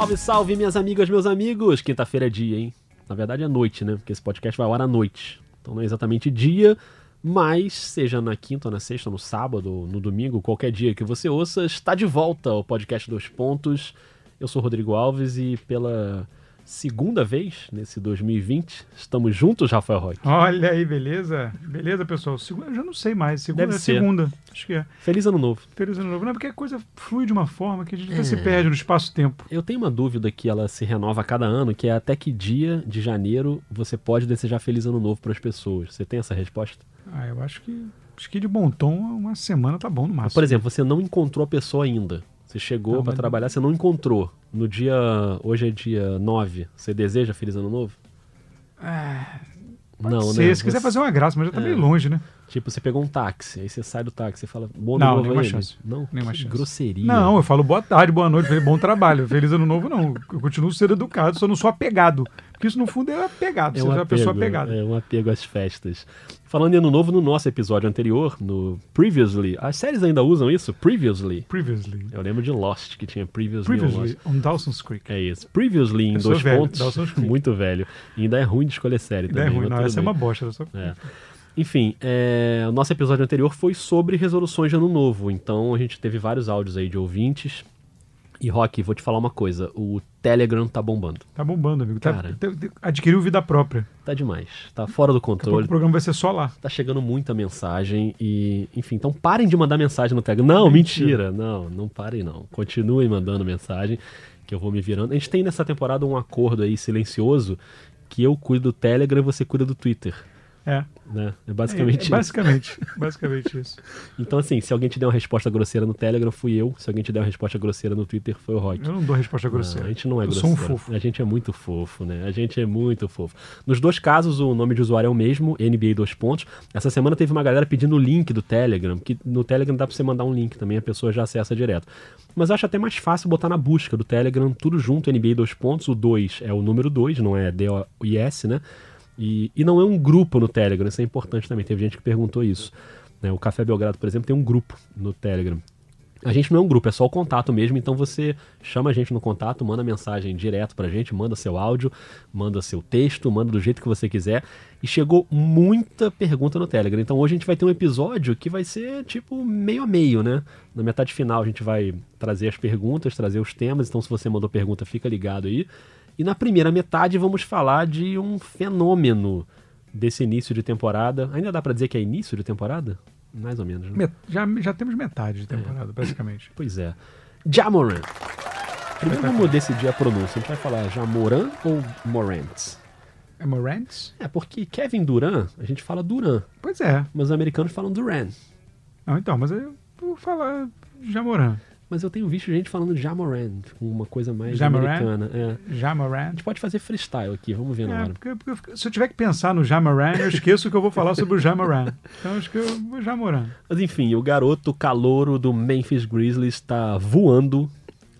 Salve, salve, minhas amigas, meus amigos! Quinta-feira é dia, hein? Na verdade é noite, né? Porque esse podcast vai ao ar à noite. Então não é exatamente dia, mas seja na quinta, na sexta, no sábado, no domingo, qualquer dia que você ouça, está de volta o podcast Dois Pontos. Eu sou Rodrigo Alves e pela segunda vez nesse 2020 estamos juntos, Rafael Roque. Olha aí, beleza? Beleza, pessoal. Segunda, eu já não sei mais. Segunda Deve é ser. segunda. Acho que é. Feliz ano novo. Feliz ano novo. Não, porque a coisa flui de uma forma que a gente É. se perde no espaço-tempo. Eu tenho uma dúvida que ela se renova a cada ano, que é até que dia de janeiro você pode desejar feliz ano novo para as pessoas. Você tem essa resposta? Ah, eu acho que. Acho que de bom tom, uma semana tá bom no máximo. Por exemplo, você não encontrou a pessoa ainda. Você chegou Não, para trabalhar, você não encontrou. No dia. Hoje é dia 9. Você deseja feliz ano novo? Pode não, ser, né? se quiser Você- fazer uma graça, mas já tá É. meio longe, né? Tipo, você pegou um táxi, aí você sai do táxi e fala, bom ano Não, novo nenhuma aí, chance. Não, Nenhuma chance. grosseria. Não, eu falo boa tarde, boa noite, bom trabalho. Feliz ano novo, não. Eu continuo sendo educado, só não sou apegado. Porque isso, no fundo, é apegado. É Você um é uma pessoa apego, apegada. É um apego às festas. Falando em ano novo, no nosso episódio anterior, no Previously, as séries ainda usam isso? Previously. Previously. Eu lembro de Lost, que tinha Previously. Previously, on Dawson's Creek. É isso. Previously em dois velho, pontos. Dawson's Creek. Muito velho. E ainda é ruim de escolher série Ideia também. ruim, mas não. Essa é bem. uma bosta. eu Só... É. Enfim, é, o nosso episódio anterior foi sobre resoluções de ano novo. Então a gente teve vários áudios aí de ouvintes. E Rock, vou te falar uma coisa: o Telegram tá bombando. Tá bombando, amigo. Tá, Cara. adquiriu vida própria. Tá demais. Tá fora do controle. o programa vai ser só lá. Tá chegando muita mensagem e, enfim, então parem de mandar mensagem no Telegram. Não, mentira. Mentira. Não, não parem não. Continuem mandando mensagem que eu vou me virando. A gente tem nessa temporada um acordo aí silencioso que eu cuido do Telegram e você cuida do Twitter, É. né? É basicamente é, isso. basicamente, basicamente isso. Então assim, se alguém te der uma resposta grosseira no Telegram, fui eu. Se alguém te der uma resposta grosseira no Twitter, foi o Rock. Eu não dou resposta Não, grosseira. a gente não é Eu grosseiro. sou um fofo. A gente é muito fofo, né? A gente é muito fofo. Nos dois casos, o nome de usuário é o mesmo, NBA dois pontos. Essa semana teve uma galera pedindo o link do Telegram, que no Telegram dá pra você mandar um link também, a pessoa já acessa direto. Mas eu acho até mais fácil botar na busca do Telegram tudo junto, NBA dois pontos. O 2 é o número 2, não é D-O-I-S, né? E, e não é um grupo no Telegram, isso é importante também. Teve gente que perguntou isso. né? O Café Belgrado, por exemplo, tem um grupo no Telegram. A gente não é um grupo, é só o contato mesmo, então você chama a gente no contato, manda mensagem direto pra gente, manda seu áudio, manda seu texto, manda do jeito que você quiser. E chegou muita pergunta no Telegram. Então hoje a gente vai ter um episódio que vai ser tipo meio a meio, né? Na metade final a gente vai trazer as perguntas, trazer os temas, então se você mandou pergunta, fica ligado aí. E na primeira metade vamos falar de um fenômeno desse início de temporada. Ainda dá pra dizer que é início de temporada? Mais ou menos, né? Já, já temos metade de temporada, basicamente. Pois é. Jamoran. Primeiro vamos decidir a pronúncia. A gente vai falar Jamoran ou Morant? É Morant? É, porque Kevin Durant, a gente fala Duran, Pois é. mas os americanos falam Duran. Não, então, mas eu vou falar Jamoran. Mas eu tenho visto gente falando Jamoran, com uma coisa mais Jamoran? americana. É. A Jamoran. gente pode fazer freestyle aqui, vamos ver na É, hora. porque, porque se eu tiver que pensar no Jamoran, eu esqueço que eu vou falar sobre o Jamoran. Então acho que eu vou Jamoran. Mas enfim, o garoto calouro do Memphis Grizzlies está voando,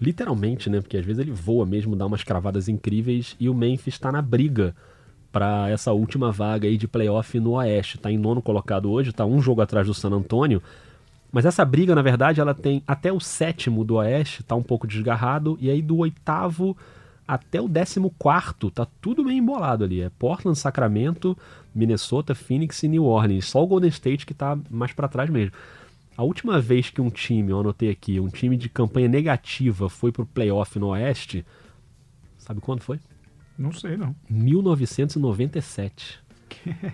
literalmente, né? Porque às vezes ele voa mesmo, dá umas cravadas incríveis, e o Memphis está na briga para essa última vaga aí de playoff no Oeste. Está em nono colocado hoje, está um jogo atrás do San Antonio. Mas essa briga, na verdade, ela tem até o sétimo do Oeste, tá um pouco desgarrado, e aí do oitavo até o décimo quarto, tá tudo meio embolado ali. É Portland, Sacramento, Minnesota, Phoenix e New Orleans. Só o Golden State que tá mais para trás mesmo. A última vez que um time, eu anotei aqui, um time de campanha negativa foi pro playoff no Oeste, sabe quando foi? Não sei, não. 1997.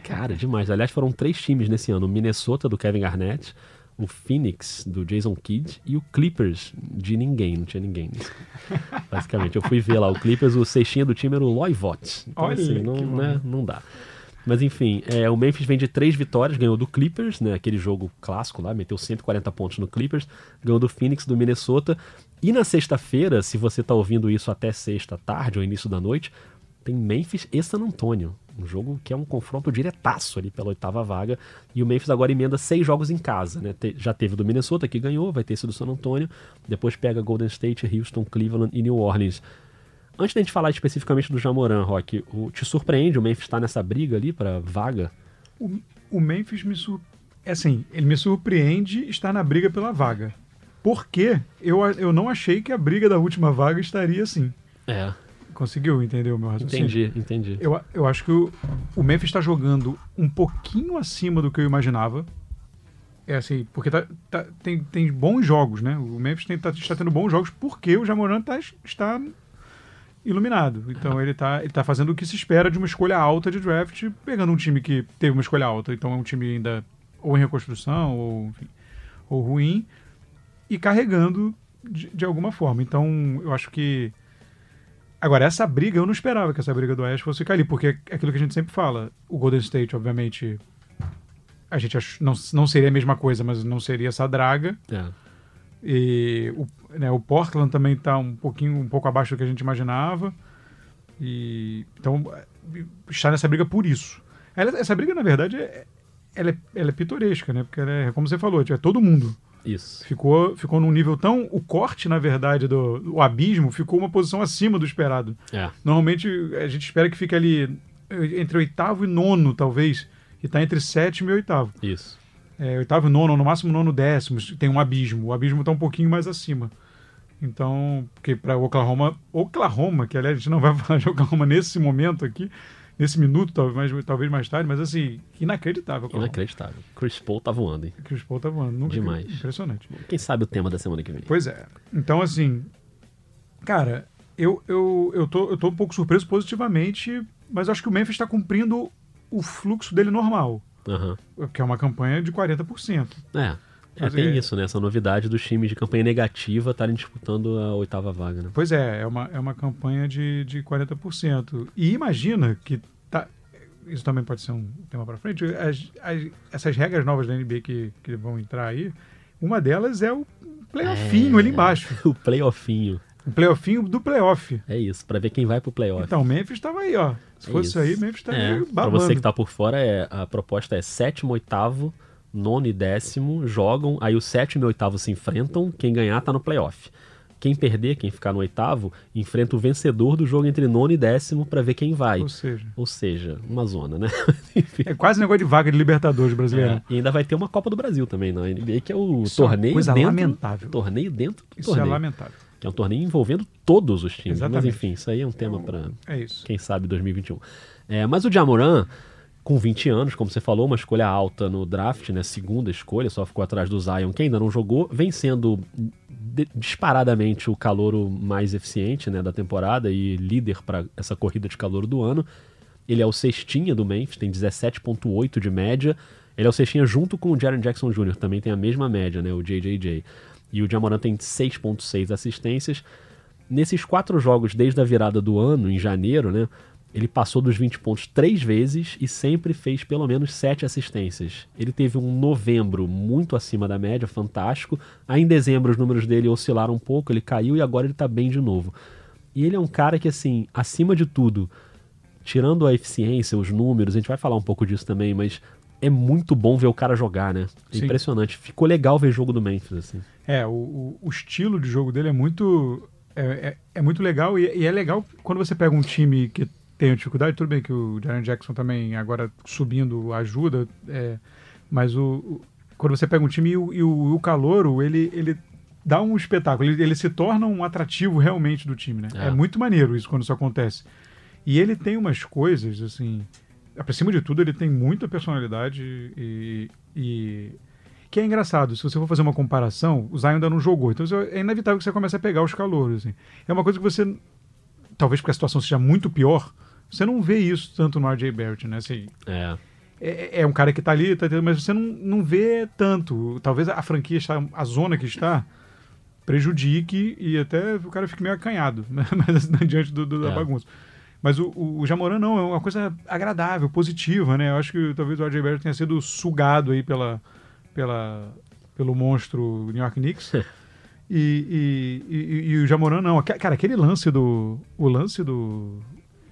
Cara, demais. Aliás, foram três times nesse ano: Minnesota do Kevin Garnett, o Phoenix do Jason Kidd e o Clippers de ninguém. Não tinha ninguém. Basicamente, eu fui ver lá o Clippers, o cestinha do time era o Loy Vott. Então, Olha assim, não, né, não dá. Mas enfim, é, o Memphis vem de três vitórias, ganhou do Clippers, né, aquele jogo clássico lá, meteu 140 pontos no Clippers, ganhou do Phoenix, do Minnesota. E na sexta-feira, se você está ouvindo isso até sexta tarde ou início da noite, tem Memphis e San Antonio. Um jogo que é um confronto diretaço ali pela oitava vaga. E o Memphis agora emenda seis jogos em casa. Né? Te- já teve o do Minnesota que ganhou, vai ter esse do San Antonio. Depois pega Golden State, Houston, Cleveland e New Orleans. Antes da gente falar especificamente do Jamoran, Rock, o, te surpreende o Memphis estar nessa briga ali para vaga? O, o Memphis me sur... é assim, ele me surpreende estar na briga pela vaga. Porque eu, eu não achei que a briga da última vaga estaria assim. É, Conseguiu entender o meu raciocínio? entendi, entendi. Eu, eu acho que o, o Memphis está jogando um pouquinho acima do que eu imaginava. É assim, porque tá, tá- tem, tem bons jogos, né? O Memphis tem, tá- está tendo bons jogos porque o Jamoran tá, está iluminado. Então ele tá, ele tá fazendo o que se espera de uma escolha alta de draft, pegando um time que teve uma escolha alta. Então é um time ainda ou em reconstrução ou, enfim, ou ruim e carregando de, de alguma forma. Então eu acho que Agora, essa briga, eu não esperava que essa briga do Oeste fosse ficar ali, porque é aquilo que a gente sempre fala. O Golden State, obviamente, a gente ach- não, não seria a mesma coisa, mas não seria essa draga. É. E o, né, o Portland também está um pouquinho, um pouco abaixo do que a gente imaginava. E então está nessa briga por isso. Ela- essa briga, na verdade, é, ela, é, ela é pitoresca, né? Porque ela é, como você falou, é todo mundo. Isso. Ficou, ficou num nível tão. O corte, na verdade, do o abismo ficou uma posição acima do esperado. É. Normalmente a gente espera que fique ali eh, entre oitavo e nono, talvez. E tá entre sétimo e oitavo. Isso. É, oitavo e nono, no máximo nono décimo, tem um abismo. O abismo tá um pouquinho mais acima. Então, porque para Oklahoma, Oklahoma, que aliás a gente não vai falar de Oklahoma nesse momento aqui, nesse minuto, talvez, mais- talvez mais tarde, mas assim, inacreditável. Oklahoma. Inacreditável. Chris Paul tá voando, hein? Chris Paul tá voando. Nunca- Demais. Impressionante. Quem sabe o tema da semana que vem? Pois é. Então, assim, cara, eu, eu, eu, tô, eu tô um pouco surpreso positivamente, mas acho que o Memphis está cumprindo o fluxo dele normal, Aham. que é uma campanha de 40%. É. É, tem é- isso, né? Essa novidade dos times de campanha negativa estarem disputando a oitava vaga, né? Pois é, é uma, é uma campanha de, de 40%. E imagina que tá, isso também pode ser um tema para frente, as, as- essas regras novas da NBA que, que vão entrar aí, uma delas é o playoffinho É. ali embaixo. O playoffinho. O playoffinho do playoff. É isso, pra ver quem vai pro playoff. Então, o Memphis estava aí, ó. Se É fosse isso aí, o Memphis estaria É, pra babando. você que tá por fora, é, a proposta é sétimo, oitavo, nono e décimo jogam, aí o sétimo e oitavo se enfrentam, quem ganhar tá no playoff. Quem perder, quem ficar no oitavo, enfrenta o vencedor do jogo entre nono e décimo pra ver quem vai. Ou seja, Ou seja, uma zona, né? É quase negócio de vaga de Libertadores brasileiro. É, e ainda vai ter uma Copa do Brasil também na NBA, que é o Isso é torneio coisa dentro, lamentável. torneio dentro do Isso é torneio. lamentável. que é um torneio envolvendo todos os times. Mas Exatamente. enfim, isso aí é um tema pra É isso. quem sabe 2021. É, mas o Jamoran, com 20 anos, como você falou, uma escolha alta no draft, né? Segunda escolha, só ficou atrás do Zion, que ainda não jogou, vem sendo disparadamente o calouro mais eficiente né, da temporada e líder para essa corrida de calor do ano. Ele é o cestinha do Memphis, tem 17,8 de média. Ele é o cestinha junto com o Jaren Jackson Jr., também tem a mesma média, né? O JJJ. E o Jamoran tem 6,6 assistências. Nesses quatro jogos, desde a virada do ano, em janeiro, né? Ele passou dos 20 pontos três vezes e sempre fez pelo menos sete assistências. Ele teve um novembro muito acima da média, fantástico. Aí em dezembro os números dele oscilaram um pouco, ele caiu e agora ele tá bem de novo. E ele é um cara que, assim, acima de tudo, tirando a eficiência, os números, a gente vai falar um pouco disso também, mas é muito bom ver o cara jogar, né? É impressionante. Ficou legal ver jogo do Memphis, assim. É, o, o, o estilo de jogo dele é muito. É, é, é muito legal e, e é legal quando você pega um time que tem dificuldade. Tudo bem que o Jaren Jackson também agora subindo ajuda, é, mas o, o- quando você pega um time e o, e o, o Calouro, ele, ele dá um espetáculo, ele, ele se torna um atrativo realmente do time, né? É. É. muito maneiro isso quando isso acontece. E ele tem umas coisas, assim. Acima de tudo, ele tem muita personalidade e, e que é engraçado, se você for fazer uma comparação, o Zion ainda não jogou, então é inevitável que você comece a pegar os calouros. Assim. É uma coisa que você, talvez porque a situação seja muito pior, você não vê isso tanto no RJ Barrett, né? Assim, É. é, é um cara que tá ali, tá, mas você não, não vê tanto. Talvez a franquia, está, a zona que está, prejudique e até o cara fique meio acanhado, né? mas assim, diante do, do- da É. bagunça. Mas o, o, o Jamoran não, é uma coisa agradável, positiva, né? Eu acho que talvez o RJ Barrett tenha sido sugado aí pela, pela, pelo monstro New York Knicks. E, e, e, e o Jamoran não. Cara, aquele lance do. O lance do.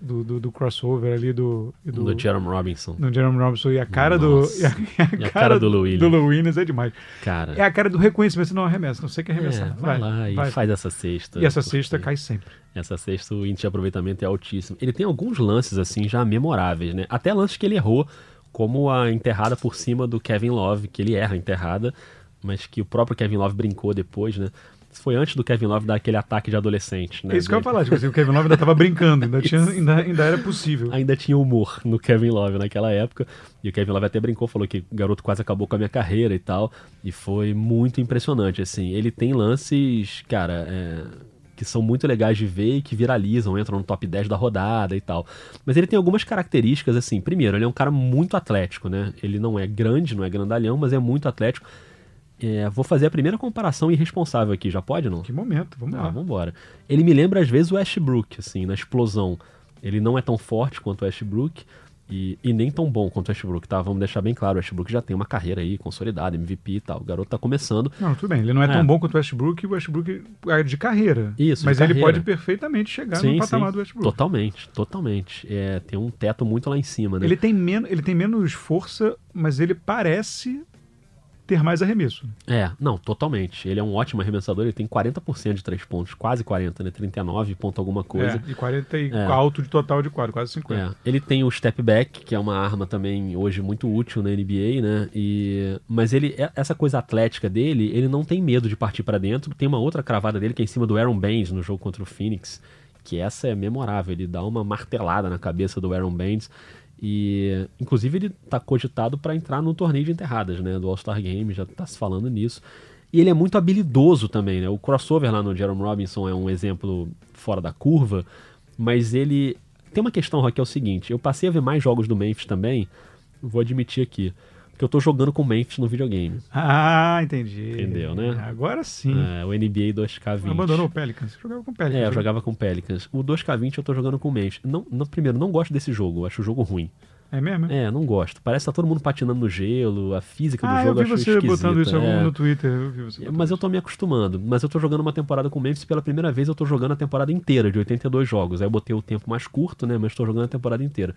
Do, do, do crossover ali do. e Do, Jerome Robinson. no Jerome Robinson e a cara Nossa. do. E a, E a cara do Lou Williams. do Lou Williams é demais. Cara. É a cara do reconhecimento, não arremessa, não sei que arremessar. É, vai, lá e vai. faz essa cesta. E essa cesta cai sempre. Essa cesta, o índice de aproveitamento é altíssimo. Ele tem alguns lances, assim, já memoráveis, né? Até lances que ele errou, como a enterrada por cima do Kevin Love, que ele erra a enterrada, mas que o próprio Kevin Love brincou depois, né? Foi antes do Kevin Love dar aquele ataque de adolescente, né? É isso que eu ia falar, tipo assim, o Kevin Love ainda tava brincando, ainda, tinha, ainda, ainda era possível. Ainda tinha humor no Kevin Love naquela época. E o Kevin Love até brincou, falou que o garoto quase acabou com a minha carreira e tal. E foi muito impressionante, assim. Ele tem lances, cara, é, que são muito legais de ver e que viralizam, entram no top 10 da rodada e tal. Mas ele tem algumas características, assim. Primeiro, ele é um cara muito atlético, né? Ele não é grande, não é grandalhão, mas é muito atlético. É, vou fazer a primeira comparação irresponsável aqui, já pode não? Que momento, vamos Ah, lá. vamos embora. Ele me lembra às vezes o Ashbrook, assim, na explosão. Ele não é tão forte quanto o Ashbrook e, e nem tão bom quanto o Ashbrook, tá? Vamos deixar bem claro, o Ashbrook já tem uma carreira aí consolidada, MVP e tal. O garoto tá começando. Não, tudo bem, ele não é, É. tão bom quanto o Westbrook, o Westbrook é de carreira. Isso, de Mas ele carreira. pode perfeitamente chegar no patamar do Westbrook. Totalmente, totalmente. É, tem um teto muito lá em cima, né? Ele tem, men ele tem menos força, mas ele parece ter mais arremesso. É, não, totalmente. Ele é um ótimo arremessador, ele tem 40% de três pontos, quase 40, né? 39 ponto alguma coisa. É, e 40 e É. alto de total de quadro, quase 50. É, ele tem o step back, que é uma arma também hoje muito útil na NBA, né? E mas ele é- essa coisa atlética dele, ele não tem medo de partir pra dentro. Tem uma outra cravada dele que é em cima do Aaron Baines no jogo contra o Phoenix, que essa é memorável. Ele dá uma martelada na cabeça do Aaron Baines e inclusive ele tá cogitado pra entrar no torneio de enterradas, né, do All-Star Game, já tá se falando nisso. E ele é muito habilidoso também, né? O crossover lá no Jerome Robinson é um exemplo fora da curva, mas ele tem uma questão, Rock, é o seguinte: eu passei a ver mais jogos do Memphis também, vou admitir aqui, porque eu tô jogando com o Memphis no videogame. Ah, entendi. Entendeu, né? Agora sim. É, o NBA 2K20. Abandonou o Pelicans. Você jogava com o Pelicans. É, eu né? jogava com o Pelicans. O 2K20 eu tô jogando com o Memphis. Não, não, primeiro, não gosto desse jogo, eu acho o jogo ruim. É mesmo? é? Não gosto. Parece que tá todo mundo patinando no gelo, a física do Ah, eu jogo vi eu você esquisita. botando isso é. no Twitter. Eu vi você Mas eu tô me acostumando. Mas eu tô jogando uma temporada com o Memphis pela primeira vez, eu tô jogando a temporada inteira, de 82 jogos. Aí eu botei o tempo mais curto, né? Mas tô jogando a temporada inteira.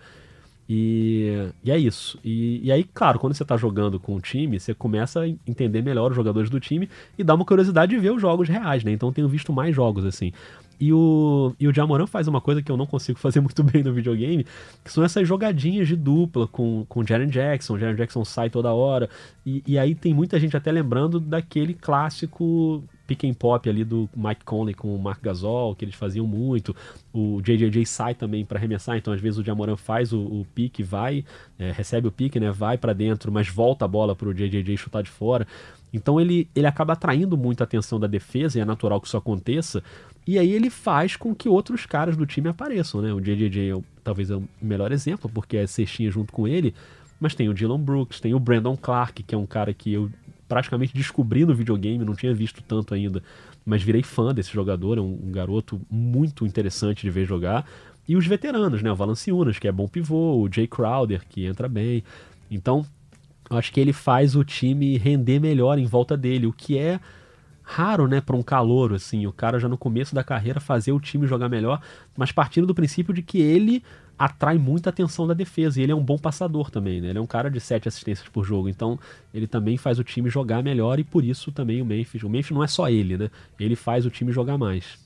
E, e é isso. E, e aí, claro, quando você tá jogando com o time, você começa a entender melhor os jogadores do time e dá uma curiosidade de ver os jogos reais, né? Então tenho visto mais jogos, assim. E o, e o Jamoran faz uma coisa que eu não consigo fazer muito bem no videogame, que são essas jogadinhas de dupla com, com o Jaren Jackson. O Jaren Jackson sai toda hora. E, e aí tem muita gente até lembrando daquele clássico pick and pop ali do Mike Conley com o Mark Gasol, que eles faziam muito. O JJJ sai também para arremessar, então às vezes o Jamoran faz o, o pique, vai, é, recebe o pique, né, vai para dentro, mas volta a bola pro JJJ chutar de fora. Então ele, ele acaba atraindo muito a atenção da defesa, e é natural que isso aconteça. E aí ele faz com que outros caras do time apareçam, né? O JJJ é o- talvez é o melhor exemplo, porque é cestinha junto com ele, mas tem o Dylan Brooks, tem o Brandon Clark, que é um cara que eu praticamente descobri no videogame, não tinha visto tanto ainda, mas virei fã desse jogador, é um, um garoto muito interessante de ver jogar. E os veteranos, né? O Valanciunas, que é bom pivô, o Jay Crowder, que entra bem. Então, acho que ele faz o time render melhor em volta dele, o que é raro, né, para um calouro, assim, o cara já no começo da carreira fazer o time jogar melhor, mas partindo do princípio de que ele atrai muita atenção da defesa, e ele é um bom passador também, né, ele é um cara de sete assistências por jogo, então ele também faz o time jogar melhor, e por isso também o Memphis, o Memphis não é só ele, né, ele faz o time jogar mais.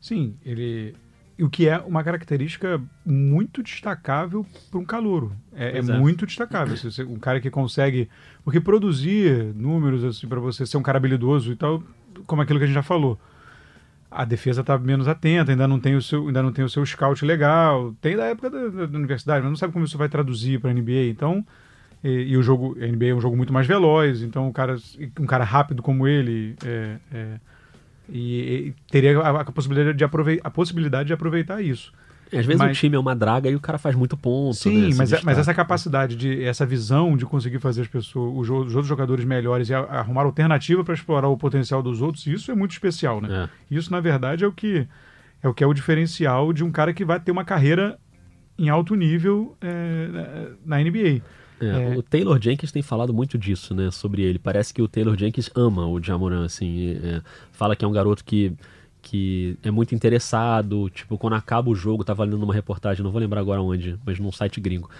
Sim, ele. O que é uma característica muito destacável para um calouro. É, é é. muito destacável. Você- um cara que consegue. Porque produzir números assim, para você ser um cara habilidoso e tal, como aquilo que a gente já falou. A defesa está menos atenta, ainda não tem o seu, ainda não tem o seu scout legal. Tem da época da, da- da universidade, mas não sabe como isso vai traduzir para a NBA. Então, e, e o jogo, a NBA é um jogo muito mais veloz, então um cara, um cara rápido como ele é, é, e, e teria a, a possibilidade de aproveitar, a possibilidade de aproveitar isso. Às vezes Mas- o time é uma draga e o cara faz muito ponto, Sim, né, mas, mas destaca. essa capacidade de essa visão de conseguir fazer as pessoas, os, outros jogadores melhores e a- arrumar alternativa para explorar o potencial dos outros, isso é muito especial, né? É. Isso na verdade é o que é o que é o diferencial de um cara que vai ter uma carreira em alto nível é, na NBA. É, É. O Taylor Jenkins tem falado muito disso, né, sobre ele. Parece que o Taylor Jenkins ama o Jamoran, assim, é, fala que é um garoto que, que é muito interessado, tipo, quando acaba o jogo, tava lendo uma reportagem, não vou lembrar agora onde, mas num site gringo,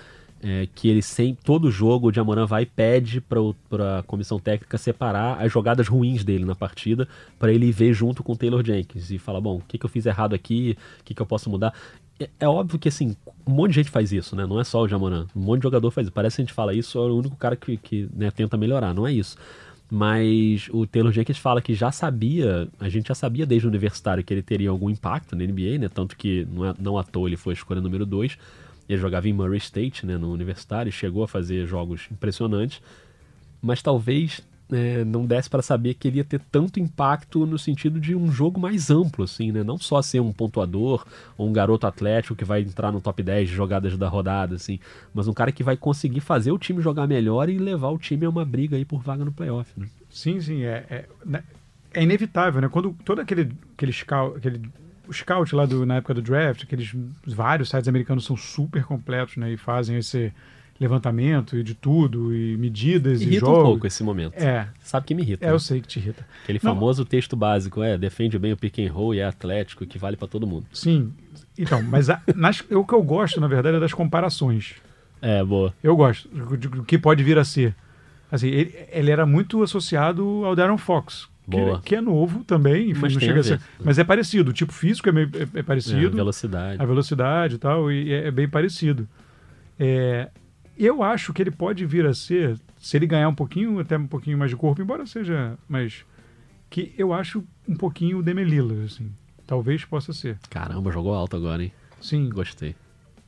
é, que ele sempre, todo jogo o Jamoran vai e pede para a comissão técnica separar as jogadas ruins dele na partida para ele ver junto com o Taylor Jenkins e falar, bom, o que, que eu fiz errado aqui, o que, que eu posso mudar. É, é óbvio que assim, um monte de gente faz isso, né? Não é só o Jamoran. Um monte de jogador faz isso. Parece que a gente fala isso, é o único cara que, que né, tenta melhorar, não é isso. Mas o Taylor Jenkins fala que já sabia, a gente já sabia desde o universitário que ele teria algum impacto na NBA, né? Tanto que não, é, não à toa ele foi a escolha número 2. Ele jogava em Murray State, né, no universitário, e chegou a fazer jogos impressionantes. Mas talvez é, não desse para saber que ele ia ter tanto impacto no sentido de um jogo mais amplo, assim, né? Não só ser um pontuador ou um garoto atlético que vai entrar no top 10 de jogadas da rodada, assim, mas um cara que vai conseguir fazer o time jogar melhor e levar o time a uma briga aí por vaga no playoff, né? Sim, sim, é, é, né, é inevitável, né? Quando todo aquele, aquele scout, aquele scout lá do, na época do draft, aqueles vários sites americanos são super completos, né? E fazem esse levantamento e de tudo, e medidas irrita e jogos. um pouco esse momento. É. Sabe que me irrita. É, né? eu sei que te irrita. Aquele Não. famoso texto básico, é, defende bem o pick and roll e é atlético, que vale para todo mundo. Sim. Então, mas a, nas, o que eu gosto, na verdade, é das comparações. É, boa. Eu gosto do, do que pode vir a ser. Assim, ele, ele era muito associado ao Darren Fox. Que, que é novo também, enfim, Mas não chega a a ser. Mas é parecido. O tipo físico é, meio, é, é É, parecido. velocidade. a velocidade e tal, e é, é bem parecido. Eu acho que ele pode vir a ser, se ele ganhar um pouquinho, até um pouquinho mais de corpo, embora seja mais. Que eu acho um pouquinho o Lillard, assim. Talvez possa ser. Caramba, jogou alto agora, hein? Sim. Gostei.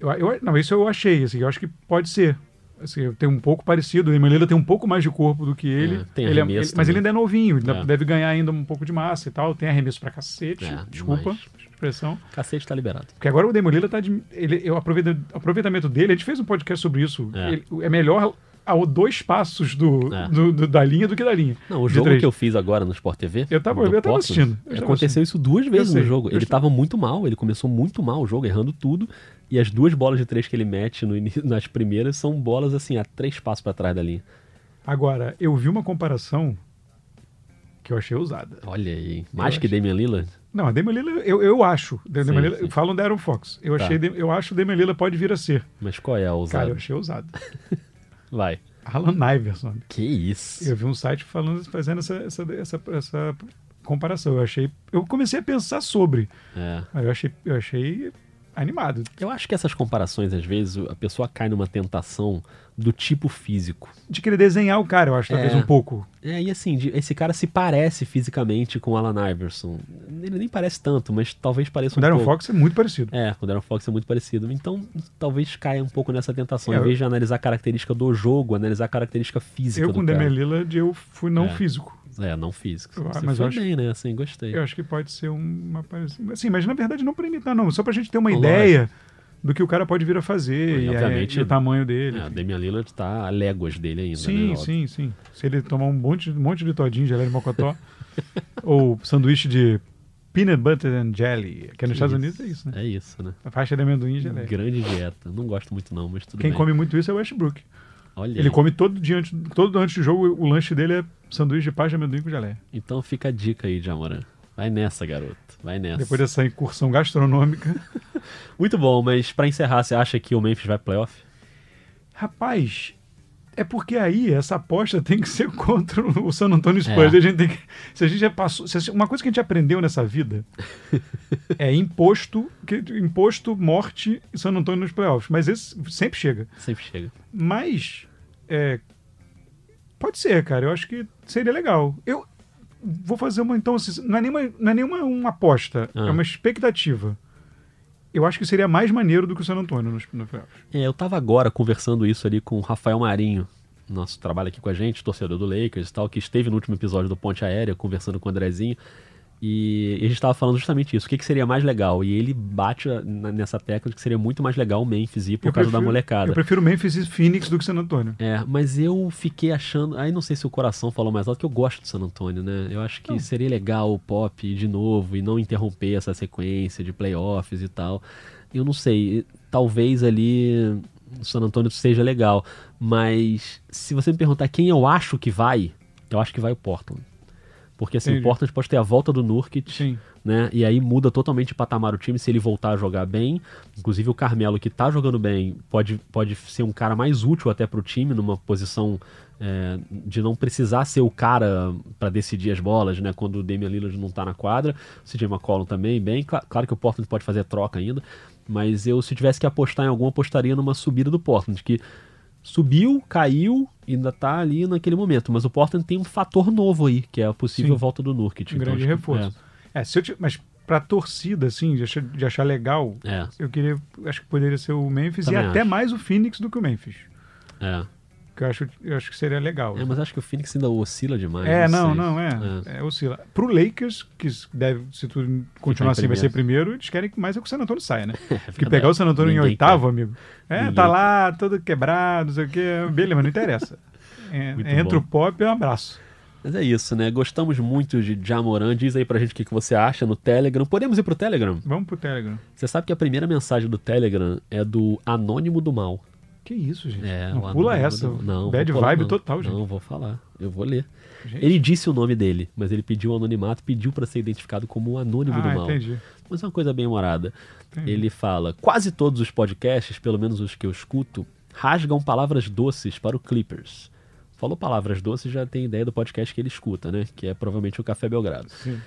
Eu, eu- não, isso eu achei, assim, eu acho que pode ser. Assim, tem um pouco parecido, o Lillard tem um pouco mais de corpo do que ele. É, tem ele, é- ele- mas ele ainda é novinho, ainda É. deve ganhar ainda um pouco de massa e tal. Tem arremesso pra cacete, É, desculpa demais. expressão. Cacete tá liberado. Porque agora o Demolila tá de. Ele, eu aproveita, aproveitamento dele, a gente fez um podcast sobre isso. É. Ele- É, melhor a dois passos do, É. do- do- da linha do que da linha. Não, o jogo três. que eu fiz agora no Sport TV. Eu tava- eu tava assistindo, eu tava aconteceu isso duas vezes no jogo. Ele tava muito mal, ele começou muito mal o jogo, errando tudo. E as duas bolas de três que ele mete no início- nas primeiras são bolas assim, a três passos pra trás da linha. Agora, eu vi uma comparação que eu achei ousada. Olha aí. Mais Eu que achei. Damian Lillard? Não, a Demolila, eu, eu acho. Damian Sim, Lillard- sim. falam da Aaron Fox. Eu, Tá. achei, eu acho que o Demolila pode vir a ser. Mas qual é a Cara, ousada? eu achei ousado. Vai. Alan Iverson. Que isso? Eu vi um site falando, fazendo essa, essa, essa, essa comparação. Eu achei. Eu comecei a pensar sobre. É. Mas eu achei, eu achei animado. Eu acho que essas comparações, às vezes, a pessoa cai numa tentação do tipo físico. De querer desenhar o cara, eu acho, talvez É. um pouco. É, e assim, de- esse cara se parece fisicamente com o Alan Iverson. Ele nem parece tanto, mas talvez pareça O um Darren pouco. Fox é muito parecido. É, o Darren Fox é muito parecido. Então, talvez caia um pouco nessa tentação. É, em eu- vez de analisar a característica do jogo, analisar a característica física Eu do com o cara. Damian Lillard, eu fui não É. físico. É, não físico. Eu- Você mas foi eu acho- bem, né? Assim, gostei. Eu acho que pode ser uma parecida. Assim, mas na verdade não pra imitar, não. Só pra gente ter uma Lógico. ideia do que o cara pode vir a fazer E, e, obviamente, e o tamanho dele. É, o Damian Lillard tá a léguas dele ainda, sim, né? sim, sim. Se ele tomar um monte, um monte de todinho, gelé de mocotó, ou sanduíche de peanut butter and jelly, que nos Estados Isso. Unidos é isso, né? É isso, né? A faixa de amendoim e. Grande dieta. Não gosto muito não, mas tudo Quem bem. come muito isso é o Westbrook. Olha Ele aí. come todo dia antes, todo antes do jogo, o lanche dele é sanduíche de pasta de amendoim com gelé. Então fica a dica aí, Jamoran. Vai nessa, garoto. Vai nessa. Depois dessa incursão gastronômica. Muito bom, mas pra encerrar, você acha que o Memphis vai playoff? Rapaz, é porque aí essa aposta tem que ser contra o San Antonio Spurs. É. A gente tem que, se a gente já passou, se uma coisa que a gente aprendeu nessa vida é imposto, que, imposto, morte e San Antonio nos playoffs. Mas esse sempre chega. Sempre chega. Mas é, pode ser, cara. Eu acho que seria legal. Eu vou fazer uma então, assim, não é nenhuma, não é nenhuma uma aposta, Ah. é uma expectativa. Eu acho que seria mais maneiro do que o San Antonio nos, nos playoffs. É, eu tava agora conversando isso ali com o Rafael Marinho, nosso trabalho aqui com a gente, torcedor do Lakers e tal, que esteve no último episódio do Ponte Aérea, conversando com o Andrezinho. E a gente tava falando justamente isso, o que, que seria mais legal. E ele bate na- nessa tecla de que seria muito mais legal o Memphis ir por Eu causa da prefiro- molecada. Eu prefiro Memphis e Phoenix do que San Antonio. É, mas eu fiquei achando. Aí não sei se o coração falou mais alto, que eu gosto do San Antônio, né? Eu acho que Não. seria legal o pop ir de novo e não interromper essa sequência de playoffs e tal. Eu não sei, talvez ali o San Antônio seja legal, mas se você me perguntar quem eu acho que vai, eu acho que vai o Portland. Porque assim, o Entendi. Portland pode ter a volta do Nurkic, Sim. né? E aí muda totalmente de patamar o time se ele voltar a jogar bem. Inclusive o Carmelo, que tá jogando bem, pode, pode ser um cara mais útil até pro time, numa posição é, de não precisar ser o cara para decidir as bolas, né? Quando o Damian Lillard não tá na quadra. O CJ McCollum também, bem. Cla- Claro que o Portland pode fazer troca ainda, mas eu, se tivesse que apostar em algum, apostaria numa subida do Portland, que subiu, caiu, ainda tá ali naquele momento. Mas o Portland tem um fator novo aí, que é a possível Sim. volta do Nurkic. Um Então, grande reforço. É, se eu ti- mas pra torcida, assim, de achar, de achar legal, É, é, eu queria. Acho que poderia ser o Memphis Também e até acho. mais o Phoenix do que o Memphis. é. Que eu acho, eu acho que seria legal. É, mas acho que o Phoenix ainda oscila demais. É, não, sei. não, é. É, oscila. Pro Lakers, que deve, se tudo continuar assim, vai ser primeiro. eles querem que mais é que o San Antônio saia, né? É Porque pegar o San Antônio em oitavo, amigo. É, Ninguém tá lá, todo quebrado, não sei o quê. Beleza, mas não interessa. É, entra bom. o pop e um abraço. Mas é isso, né? Gostamos muito de Jamoran. Diz aí pra gente o que que você acha no Telegram. Podemos ir pro Telegram? Vamos pro Telegram. Você sabe que a primeira mensagem do Telegram é do Anônimo do Mal. Que isso, gente? É, não pula Anônimo essa. do- Não, Bad vibe não. total, gente. Não, vou falar. Eu vou ler. Gente. Ele disse o nome dele, mas ele pediu o anonimato, pediu pra ser identificado como o Anônimo do Ah, Mal. entendi. Mas é uma coisa bem humorada. entendi. Ele fala: quase todos os podcasts, pelo menos os que eu escuto, rasgam palavras doces para o Clippers. Falou palavras doces, já tem ideia do podcast que ele escuta, né? Que é provavelmente o Café Belgrado. Sim.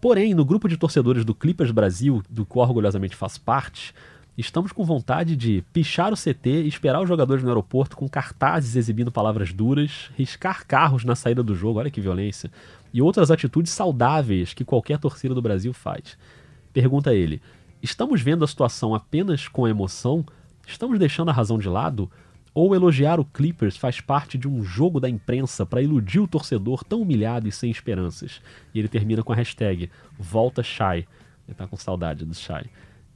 Porém, no grupo de torcedores do Clippers Brasil, do qual orgulhosamente faço parte, estamos com vontade de pichar o CT, esperar os jogadores no aeroporto com cartazes exibindo palavras duras, riscar carros na saída do jogo, olha que violência, e outras atitudes saudáveis que qualquer torcida do Brasil faz. Pergunta ele: estamos vendo a situação apenas com emoção? Estamos deixando a razão de lado? Ou elogiar o Clippers faz parte de um jogo da imprensa para iludir o torcedor tão humilhado e sem esperanças? E ele termina com a hashtag Volta Shy. Ele tá com saudade do Shy.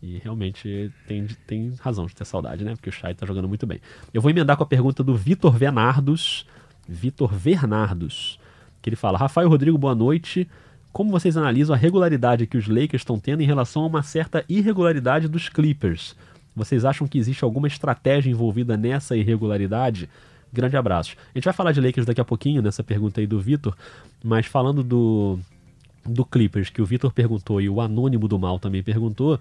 E realmente tem, tem razão de ter saudade, né? Porque o Shy tá jogando muito bem. Eu vou emendar com a pergunta do Vitor Venardos. Vitor Vernardos. Que ele fala: Rafael Rodrigo, boa noite. Como vocês analisam a regularidade que os Lakers estão tendo em relação a uma certa irregularidade dos Clippers? Vocês acham que existe alguma estratégia envolvida nessa irregularidade? Grande abraço. A gente vai falar de Lakers daqui a pouquinho, nessa pergunta aí do Vitor, mas falando do, do Clippers, que o Vitor perguntou e o Anônimo do Mal também perguntou,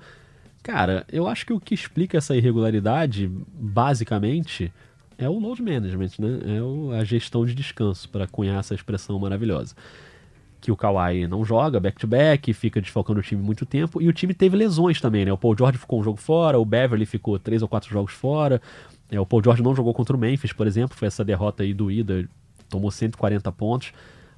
cara, eu acho que o que explica essa irregularidade, basicamente, é o load management, né? É a gestão de descanso, para cunhar essa expressão maravilhosa que o Kawhi não joga back-to-back, fica desfalcando o time muito tempo, e o time teve lesões também, né? O Paul George ficou um jogo fora, o Beverly ficou três ou quatro jogos fora, é, o Paul George não jogou contra o Memphis, por exemplo, foi essa derrota aí doída, tomou 140 pontos.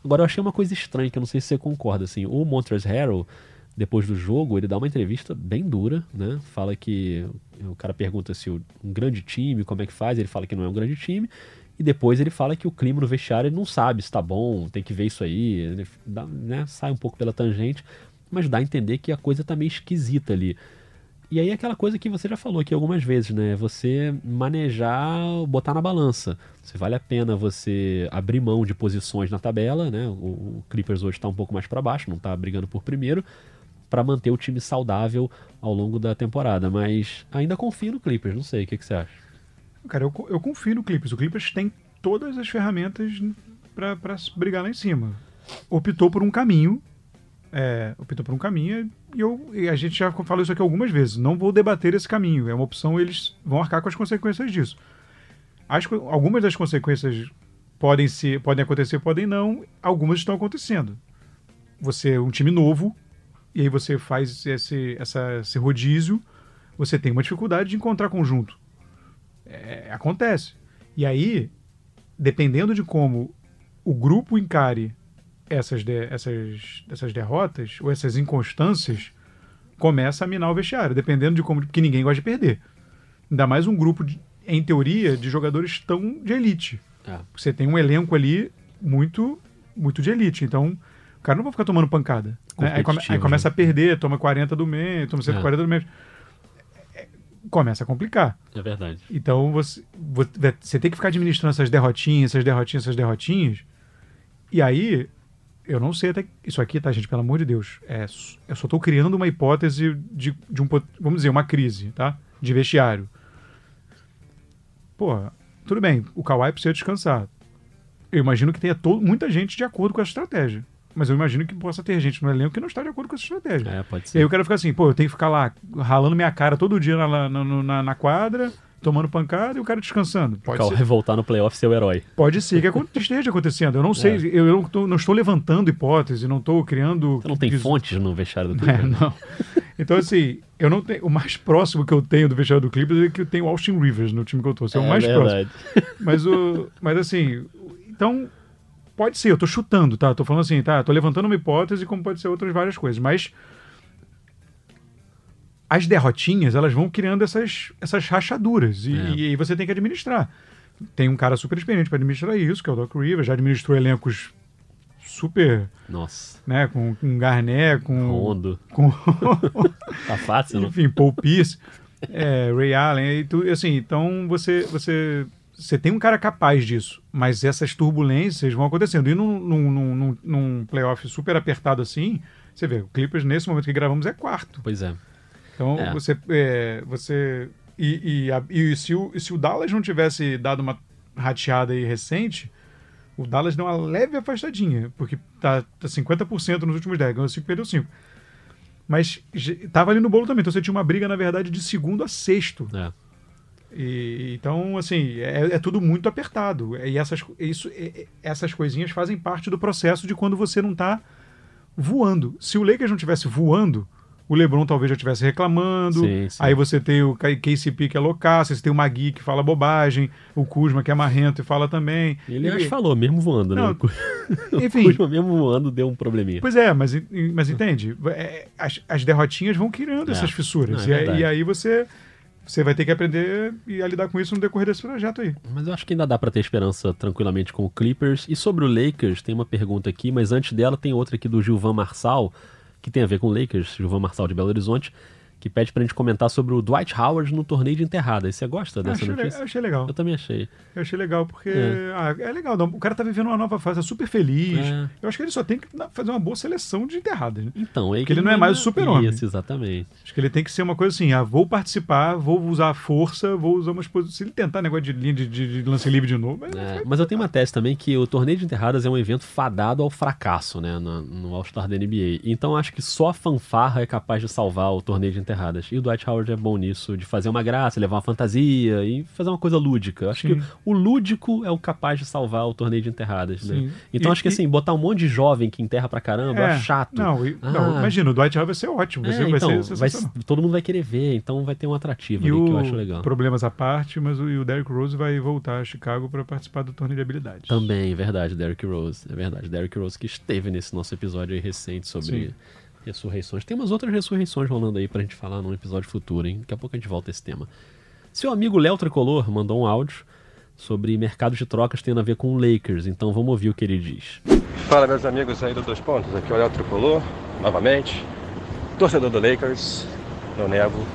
Agora eu achei uma coisa estranha, que eu não sei se você concorda, assim, o Montrezl Harrell, depois do jogo, ele dá uma entrevista bem dura, né? Fala que o cara pergunta se um grande time, como é que faz, ele fala que não é um grande time, e depois ele fala que o clima no vestiário ele não sabe se tá bom, tem que ver isso aí, ele dá- né, sai um pouco pela tangente, mas dá a entender que a coisa tá meio esquisita ali. E aí é aquela coisa que você já falou aqui algumas vezes, né? Você manejar, botar na balança. Se vale a pena você abrir mão de posições na tabela, né? O, o Clippers hoje está um pouco mais para baixo, não tá brigando por primeiro, para manter o time saudável ao longo da temporada. Mas ainda confio no Clippers, não sei, o que, que você acha? Cara, eu, eu confio no Clippers. O Clippers tem todas as ferramentas pra brigar lá em cima. Optou por um caminho. é, optou por um caminho e, eu, e a gente já falou isso aqui algumas vezes. Não vou debater esse caminho. É uma opção, eles vão arcar com as consequências disso. As algumas das consequências podem ser, podem acontecer, podem não. Algumas estão acontecendo. Você é um time novo e aí você faz esse, essa, esse rodízio. Você tem uma dificuldade de encontrar conjunto. É, acontece. E aí, dependendo de como o grupo encare essas, de- essas, essas derrotas ou essas inconstâncias, começa a minar o vestiário, dependendo de como. Porque ninguém gosta de perder. Ainda mais um grupo, de- em teoria, de jogadores tão de elite. É. Você tem um elenco ali muito, muito de elite. Então, cara não vai ficar tomando pancada. né? Aí, come- aí começa né? a perder, toma 40 do meio, toma 140 do meio. É, Começa a complicar. É verdade. Então você, vo- você tem que ficar administrando essas derrotinhas, essas derrotinhas, essas derrotinhas. E aí, eu não sei até. Isso aqui, tá, gente? Pelo amor de Deus. É, eu só tô criando uma hipótese de, de um. Vamos dizer, uma crise, tá? De vestiário. Pô, tudo bem, o Kawhi precisa descansar. Eu imagino que tenha to- muita gente de acordo com essa estratégia. Mas eu imagino que possa ter gente no elenco que não está de acordo com essa estratégia. É, pode E aí ser. o cara fica assim, pô, eu tenho que ficar lá ralando minha cara todo dia na, na, na- na quadra, tomando pancada e o cara descansando. Pode Kawhi ser, voltar no playoff ser o herói. pode ser que esteja acontecendo. Eu não sei, eu, eu não, tô- não estou levantando hipótese, não estou criando. Você não tem fontes no vestiário do É, Clippers? não. Então, assim, eu não tenho. O mais próximo que eu tenho do vestiário do Clippers é que eu tenho o Austin Rivers no time que eu tô. Esse é, o mais verdade. próximo. Mas, o, mas assim, então. Pode ser, eu tô chutando, tá? Tô falando assim, tá? Tô levantando uma hipótese, como pode ser outras várias coisas. Mas as derrotinhas, elas vão criando essas, essas rachaduras. E, É. e aí você tem que administrar. Tem um cara super experiente para administrar isso, que é o Doc Rivers, já administrou elencos super, Nossa, né, com, com Garnett, com, Rondo. com Tá fácil, não? enfim, Paul Pierce, é, Ray Allen, e tudo, assim, então você, você, você tem um cara capaz disso, mas essas turbulências vão acontecendo. E num, num, num, num- playoff super apertado assim, você vê, o Clippers, nesse momento que gravamos, é quarto. Pois é. Então É. você. é, você e, e, a- e se, o, se o Dallas não tivesse dado uma rateada aí recente, o Dallas deu uma leve afastadinha, porque tá, tá 50% nos últimos 10, ganhou 5, perdeu 5. Mas tava ali no bolo também, então você tinha uma briga, na verdade, de segundo a sexto. É. E, então, assim, é, é tudo muito apertado. E essas, isso, essas coisinhas fazem parte do processo de quando você não tá voando. Se o Lakers não tivesse voando, o LeBron talvez já estivesse reclamando. Sim, sim. Aí você tem o KCP que é loucaço, você tem o Magui que fala bobagem, o Kuzma que é marrento e fala também. Ele E- falou, mesmo voando, né? Não, O Cu- enfim. O Kuzma mesmo voando deu um probleminha. Pois é, mas, mas entende? É, As, as derrotinhas vão criando É. essas fissuras. Não, é e, e aí você, você vai ter que aprender e a lidar com isso no decorrer desse projeto aí. Mas eu acho que ainda dá pra ter esperança tranquilamente com o Clippers. E sobre o Lakers, tem uma pergunta aqui, mas antes dela tem outra aqui do Gilvan Marçal, que tem a ver com o Lakers, Gilvan Marçal de Belo Horizonte, que pede pra gente comentar sobre o Dwight Howard no torneio de enterradas. Você gosta dessa achei, le- notícia? achei legal. Eu também achei. Eu achei legal porque É. ah, é legal. O cara tá vivendo uma nova fase, tá super feliz. É. Eu acho que ele só tem que fazer uma boa seleção de enterradas. Né? Então, aí Porque ele não é mais o super-homem. Isso, exatamente. Acho que ele tem que ser uma coisa assim: ah, vou participar, vou usar a força, vou usar umas posições. Se ele tentar negócio de linha de, de- de lance livre de novo, É, mas eu tenho uma tese também que o torneio de enterradas é um evento fadado ao fracasso, né, no, no All-Star da NBA. Então acho que só a fanfarra é capaz de salvar o torneio de enterradas. E o Dwight Howard é bom nisso, de fazer uma graça, levar uma fantasia e fazer uma coisa lúdica. Acho Sim. que o lúdico é o capaz de salvar o torneio de enterradas, né? Então E- acho que e- assim, botar um monte de jovem que enterra pra caramba, É, é chato. Não, e- não, Ah. imagina, o Dwight Howard vai ser ótimo. É, ser, vai então, ser vai- sensacional. todo mundo vai querer ver, então vai ter um atrativo E ali que eu o acho legal. problemas à parte, mas o, o Derrick Rose vai voltar a Chicago para participar do torneio de habilidades. Também, verdade, Derrick Rose. É verdade, Derrick Rose que esteve nesse nosso episódio aí recente sobre Sim. Ressurreições. Tem umas outras ressurreições rolando aí pra gente falar num episódio futuro, hein? Daqui a pouco a gente volta a esse tema. Seu amigo Léo Tricolor mandou um áudio sobre mercado de trocas tendo a ver com Lakers, então vamos ouvir o que ele diz. Fala meus amigos aí do Dois Pontos, aqui é o Léo Tricolor, novamente, torcedor do Lakers, não nego,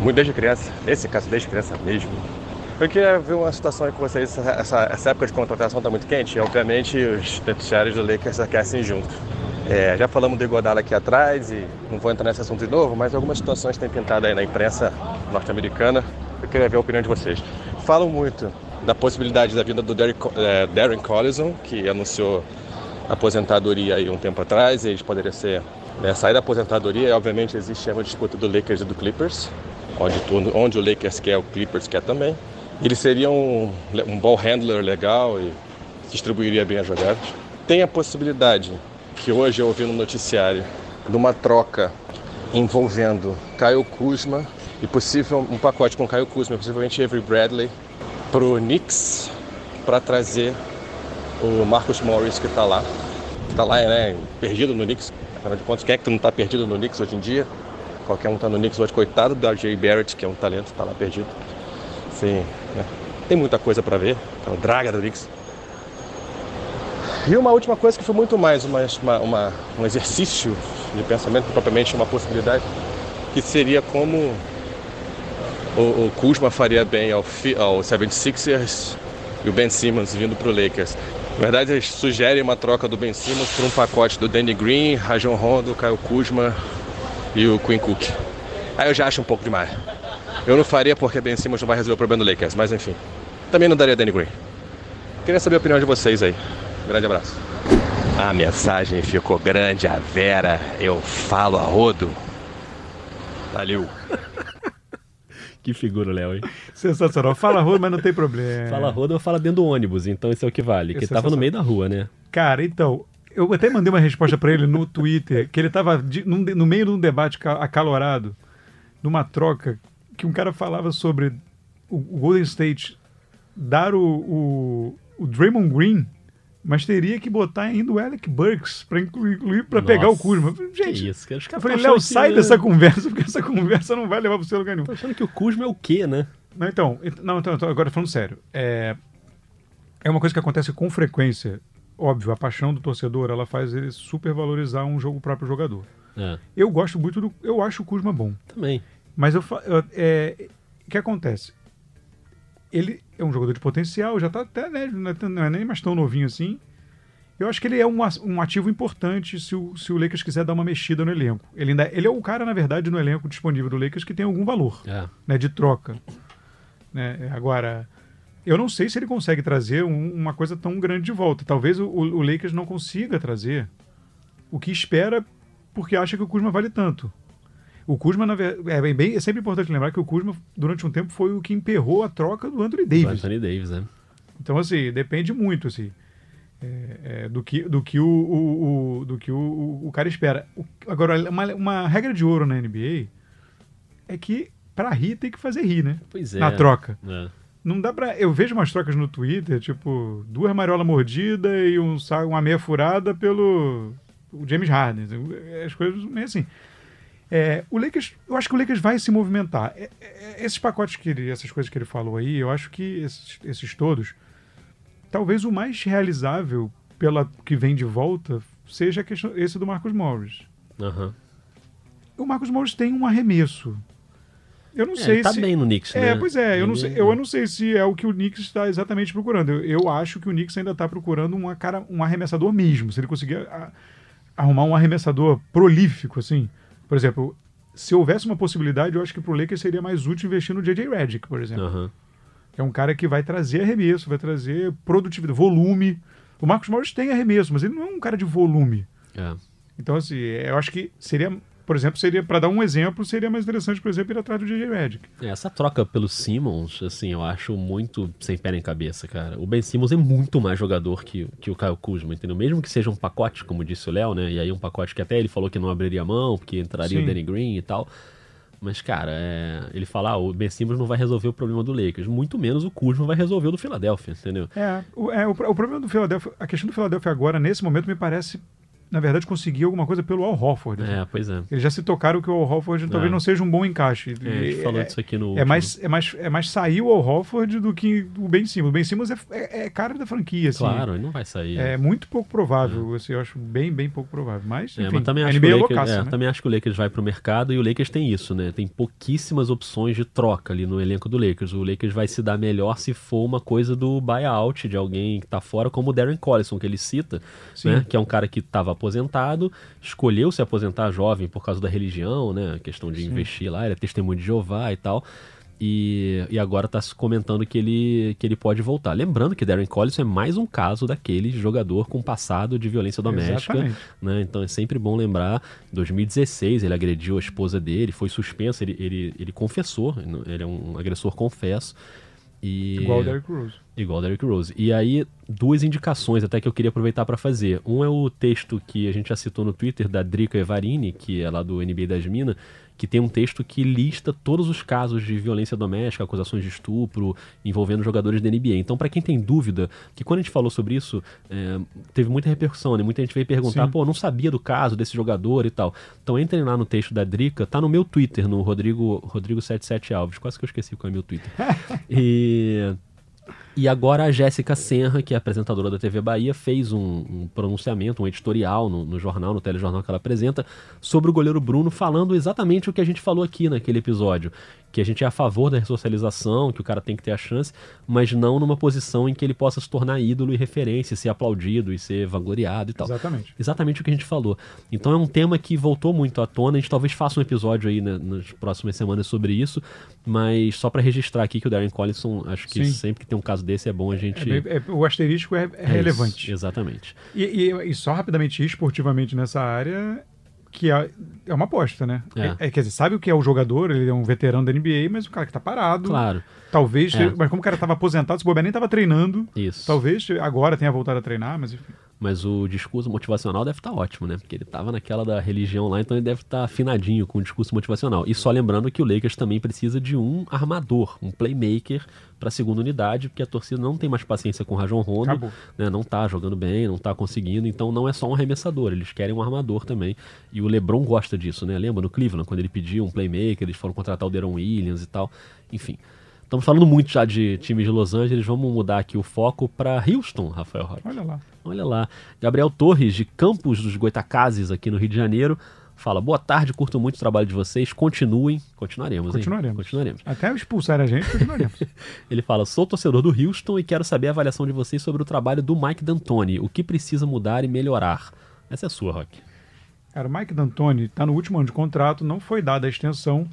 muito desde criança, nesse caso desde criança mesmo. Eu queria ver uma situação aí com vocês, essa, essa- época de contratação está muito quente e obviamente os noticiários do Lakers aquecem junto. É, já falamos do Iguodala aqui atrás e não vou entrar nesse assunto de novo, mas algumas situações têm pintado aí na imprensa norte-americana. Eu queria ver a opinião de vocês. Falam muito da possibilidade da vinda do Derrick, eh, Darren Collison, que anunciou aposentadoria aí um tempo atrás, eles poderiam ser né, sair da aposentadoria, e obviamente existe uma disputa do Lakers e do Clippers, onde, onde o Lakers quer, o Clippers quer também. Ele seria um, um ball handler legal e distribuiria bem as jogadas. Tem a possibilidade, que hoje eu ouvi no noticiário, de uma troca envolvendo Kyle Kuzma e possível um pacote com Kyle Kuzma, possivelmente Avery Bradley, para o Knicks para trazer o Marcus Morris que está lá. Está lá, né? Perdido no Knicks. Afinal de contas, quem é que não está perdido no Knicks hoje em dia? Qualquer um está no Knicks hoje, coitado do RJ Barrett, que é um talento, está lá perdido. Sim, né? Tem muita coisa para ver. É o Draga do Knicks. E uma última coisa que foi muito mais uma, uma- uma- um exercício de pensamento, propriamente uma possibilidade, que seria como o, o Kuzma faria bem ao, ao 76ers e o Ben Simmons vindo para o Lakers. Na verdade, eles sugerem uma troca do Ben Simmons por um pacote do Danny Green, Rajon Rondo, Kyle Kuzma e o Quinn Cook. Aí eu já acho um pouco demais. Eu não faria porque Ben Simmons não vai resolver o problema do Lakers, mas enfim. Também não daria Danny Green. Queria saber a opinião de vocês aí. Grande abraço. A mensagem ficou grande, a Vera. Eu falo a rodo. Valeu. Que figura, Léo, hein? Sensacional. Fala rua, mas não tem problema. Fala roda ou fala dentro do ônibus, então isso é o que vale. Que é tava no meio da rua, né? Cara, então, Eu até mandei uma resposta pra ele no Twitter, que ele tava de- num de- no meio de um debate ca- acalorado, numa troca, que um cara falava sobre o, Golden State dar o, o, o Draymond Green, mas teria que botar ainda o Alec Burks pra incluir, para pegar o Kuzma. Gente, que isso. Os eu falei, Léo, achando que, sai né, dessa conversa, porque essa conversa não vai levar pra você a lugar nenhum. Tô achando que o Kuzma é o quê, né? Não, então, ent- não, então, então, agora falando sério, é, é uma coisa que acontece com frequência. Óbvio, a paixão do torcedor, ela faz ele supervalorizar um jogo próprio jogador. É, Eu gosto muito do, eu acho o Kuzma bom, também. Mas eu, eu- é, o que acontece? Ele é um jogador de potencial, já tá até, né, não é não é nem mais tão novinho assim. Eu acho que ele é um, um ativo importante se o, se o Lakers quiser dar uma mexida no elenco. Ele, ainda, ele é o cara, na verdade, no elenco disponível do Lakers que tem algum valor É. né, de troca. Né? Agora, eu não sei se ele consegue trazer um- uma coisa tão grande de volta. Talvez o, o Lakers não consiga trazer o que espera porque acha que o Kuzma vale tanto. O Kuzma, na ver- é, bem- é sempre importante lembrar que o Kuzma, durante um tempo, foi o que emperrou a troca do Anthony Davis. Anthony Davis, né? Então, assim, depende muito, assim, é, é, do que, do que, o, o- o- do que o, o- cara espera. Agora, uma, uma regra de ouro na NBA é que pra rir tem que fazer rir, né? Pois é. Na troca. É. Não dá pra. Eu vejo umas trocas no Twitter, tipo, duas mariolas mordidas e um, uma meia furada pelo o James Harden. As coisas meio assim. É, o Lakers, eu acho que o Lakers vai se movimentar. É, é, esses pacotes que ele, essas coisas que ele falou aí, eu acho que esses, esses todos, talvez o mais realizável pela que vem de volta seja a questão, esse do Marcos Morris. Aham. O Marcos Morris tem um arremesso. Eu não É, sei tá se bem no Knicks, é, né? pois é, eu não, sei, eu não sei se é o que o Knicks está exatamente procurando. Eu, eu acho que o Knicks ainda está procurando uma cara, um arremessador mesmo. Se ele conseguir a- arrumar um arremessador prolífico, assim. Por exemplo, se houvesse uma possibilidade, eu acho que pro Lakers seria mais útil investir no J.J. Redick, por exemplo. Aham. É um cara que vai trazer arremesso, vai trazer produtividade, volume. O Marcos Morris tem arremesso, mas ele não é um cara de volume. É. Então, assim, eu acho que seria, por exemplo, seria para dar um exemplo, seria mais interessante, por exemplo, ir atrás do J.J. Redick. É, Essa troca pelo Simmons, assim, eu acho muito sem pé nem cabeça, cara. O Ben Simmons é muito mais jogador que, que o Kyle Kuzma, entendeu? Mesmo que seja um pacote, como disse o Léo, né? E aí um pacote que até ele falou que não abriria mão, porque entraria Sim. o Danny Green e tal. Mas, cara, é, ele fala, ah, o Ben Simmons não vai resolver o problema do Lakers. Muito menos o Kuzma vai resolver o do Philadelphia, entendeu? É, o, é, o, o problema do Philadelphia, a questão do Philadelphia agora, nesse momento, me parece, na verdade, conseguir alguma coisa pelo Al Horford. assim. É, pois é. Eles já se tocaram que o Al talvez É. não seja um bom encaixe. É, a gente E- falou é, disso aqui no. é último. mais, é, mais, é mais sair o Al Horford do que o Ben Simmons. O Ben Simmons é, é, é cara da franquia, assim. Claro, ele não vai sair. É muito pouco provável, assim, eu acho bem, bem pouco provável. Mas, É, enfim, mas também acho, NBA que é o Lakers, loucaça, é, né? também acho que o Lakers vai pro mercado e o Lakers tem isso, né? Tem pouquíssimas opções de troca ali no elenco do Lakers. O Lakers vai se dar melhor se for uma coisa do buyout de alguém que tá fora, como o Darren Collison, que ele cita, né? Que é um cara que estava aposentado, escolheu se aposentar jovem por causa da religião, né? A questão de Sim. investir lá, ele é testemunho de Jeová e tal. E, e agora está se comentando que ele, que ele pode voltar. Lembrando que Darren Collison é mais um caso daquele jogador com passado de violência doméstica. Né? Então é sempre bom lembrar. Em 2016 ele agrediu a esposa dele, foi suspenso, ele, ele, ele confessou, ele é um agressor confesso. E... Igual o Derrick Rose. Igual o Derrick Rose. E aí, duas indicações até que eu queria aproveitar para fazer. Um é o texto que a gente já citou no Twitter da Drica Evarini, que é lá do NBA das Minas, que tem um texto que lista todos os casos de violência doméstica, acusações de estupro envolvendo jogadores da NBA. Então, para quem tem dúvida, que quando a gente falou sobre isso, é, teve muita repercussão, né? Muita gente veio perguntar, Sim. pô, não sabia do caso desse jogador e tal. Então, entrem lá no texto da Drica, tá no meu Twitter, no Rodrigo, Rodrigo77 Alves. Quase que eu esqueci qual é o meu Twitter. e. E agora a Jéssica Senra, que é apresentadora da TV Bahia, fez um, um pronunciamento, um editorial no, no jornal, no telejornal que ela apresenta, sobre o goleiro Bruno, falando exatamente o que a gente falou aqui naquele episódio. Que a gente é a favor da ressocialização, que o cara tem que ter a chance, mas não numa posição em que ele possa se tornar ídolo e referência, ser aplaudido e ser vangloriado e tal. Exatamente. Exatamente o que a gente falou. Então é um tema que voltou muito à tona. A gente talvez faça um episódio aí né, nas próximas semanas sobre isso, mas só para registrar aqui que o Darren Collison, acho que Sim. sempre que tem um caso desse é bom a É gente. bem- é- o asterisco é, é É relevante. isso, exatamente. E, e- e só rapidamente, esportivamente nessa área, que é, é uma aposta, né? É. É, quer dizer, sabe o que é o jogador? Ele é um veterano da NBA, mas o cara que tá parado. Claro, Talvez, É. mas como o cara tava aposentado, se bobear nem tava treinando, isso. talvez agora tenha voltado a treinar, mas enfim. Mas o discurso motivacional deve estar ótimo, né? Porque ele estava naquela da religião lá, então ele deve estar afinadinho com o discurso motivacional. E só lembrando que o Lakers também precisa de um armador, um playmaker para a segunda unidade, porque a torcida não tem mais paciência com o Rajon Rondo, né? Não tá jogando bem, não tá conseguindo, então não é só um arremessador, eles querem um armador também. E o LeBron gosta disso, né? Lembra no Cleveland, quando ele pediu um playmaker, eles foram contratar o Deron Williams e tal. Enfim, Estamos falando muito já de times de Los Angeles, vamos mudar aqui o foco para Houston, Rafael Roque. Olha lá. Olha lá. Gabriel Torres, de Campos dos Goitacazes, aqui no Rio de Janeiro, fala: Boa tarde, curto muito o trabalho de vocês, continuem. Continuaremos, Continuaremos. Hein? Continuaremos. Até expulsar a gente, continuaremos. Ele fala: Sou torcedor do Houston e quero saber a avaliação de vocês sobre o trabalho do Mike D'Antoni. O que precisa mudar e melhorar? Essa é sua, Rock. Cara, o Mike D'Antoni está no último ano de contrato, não foi dada a extensão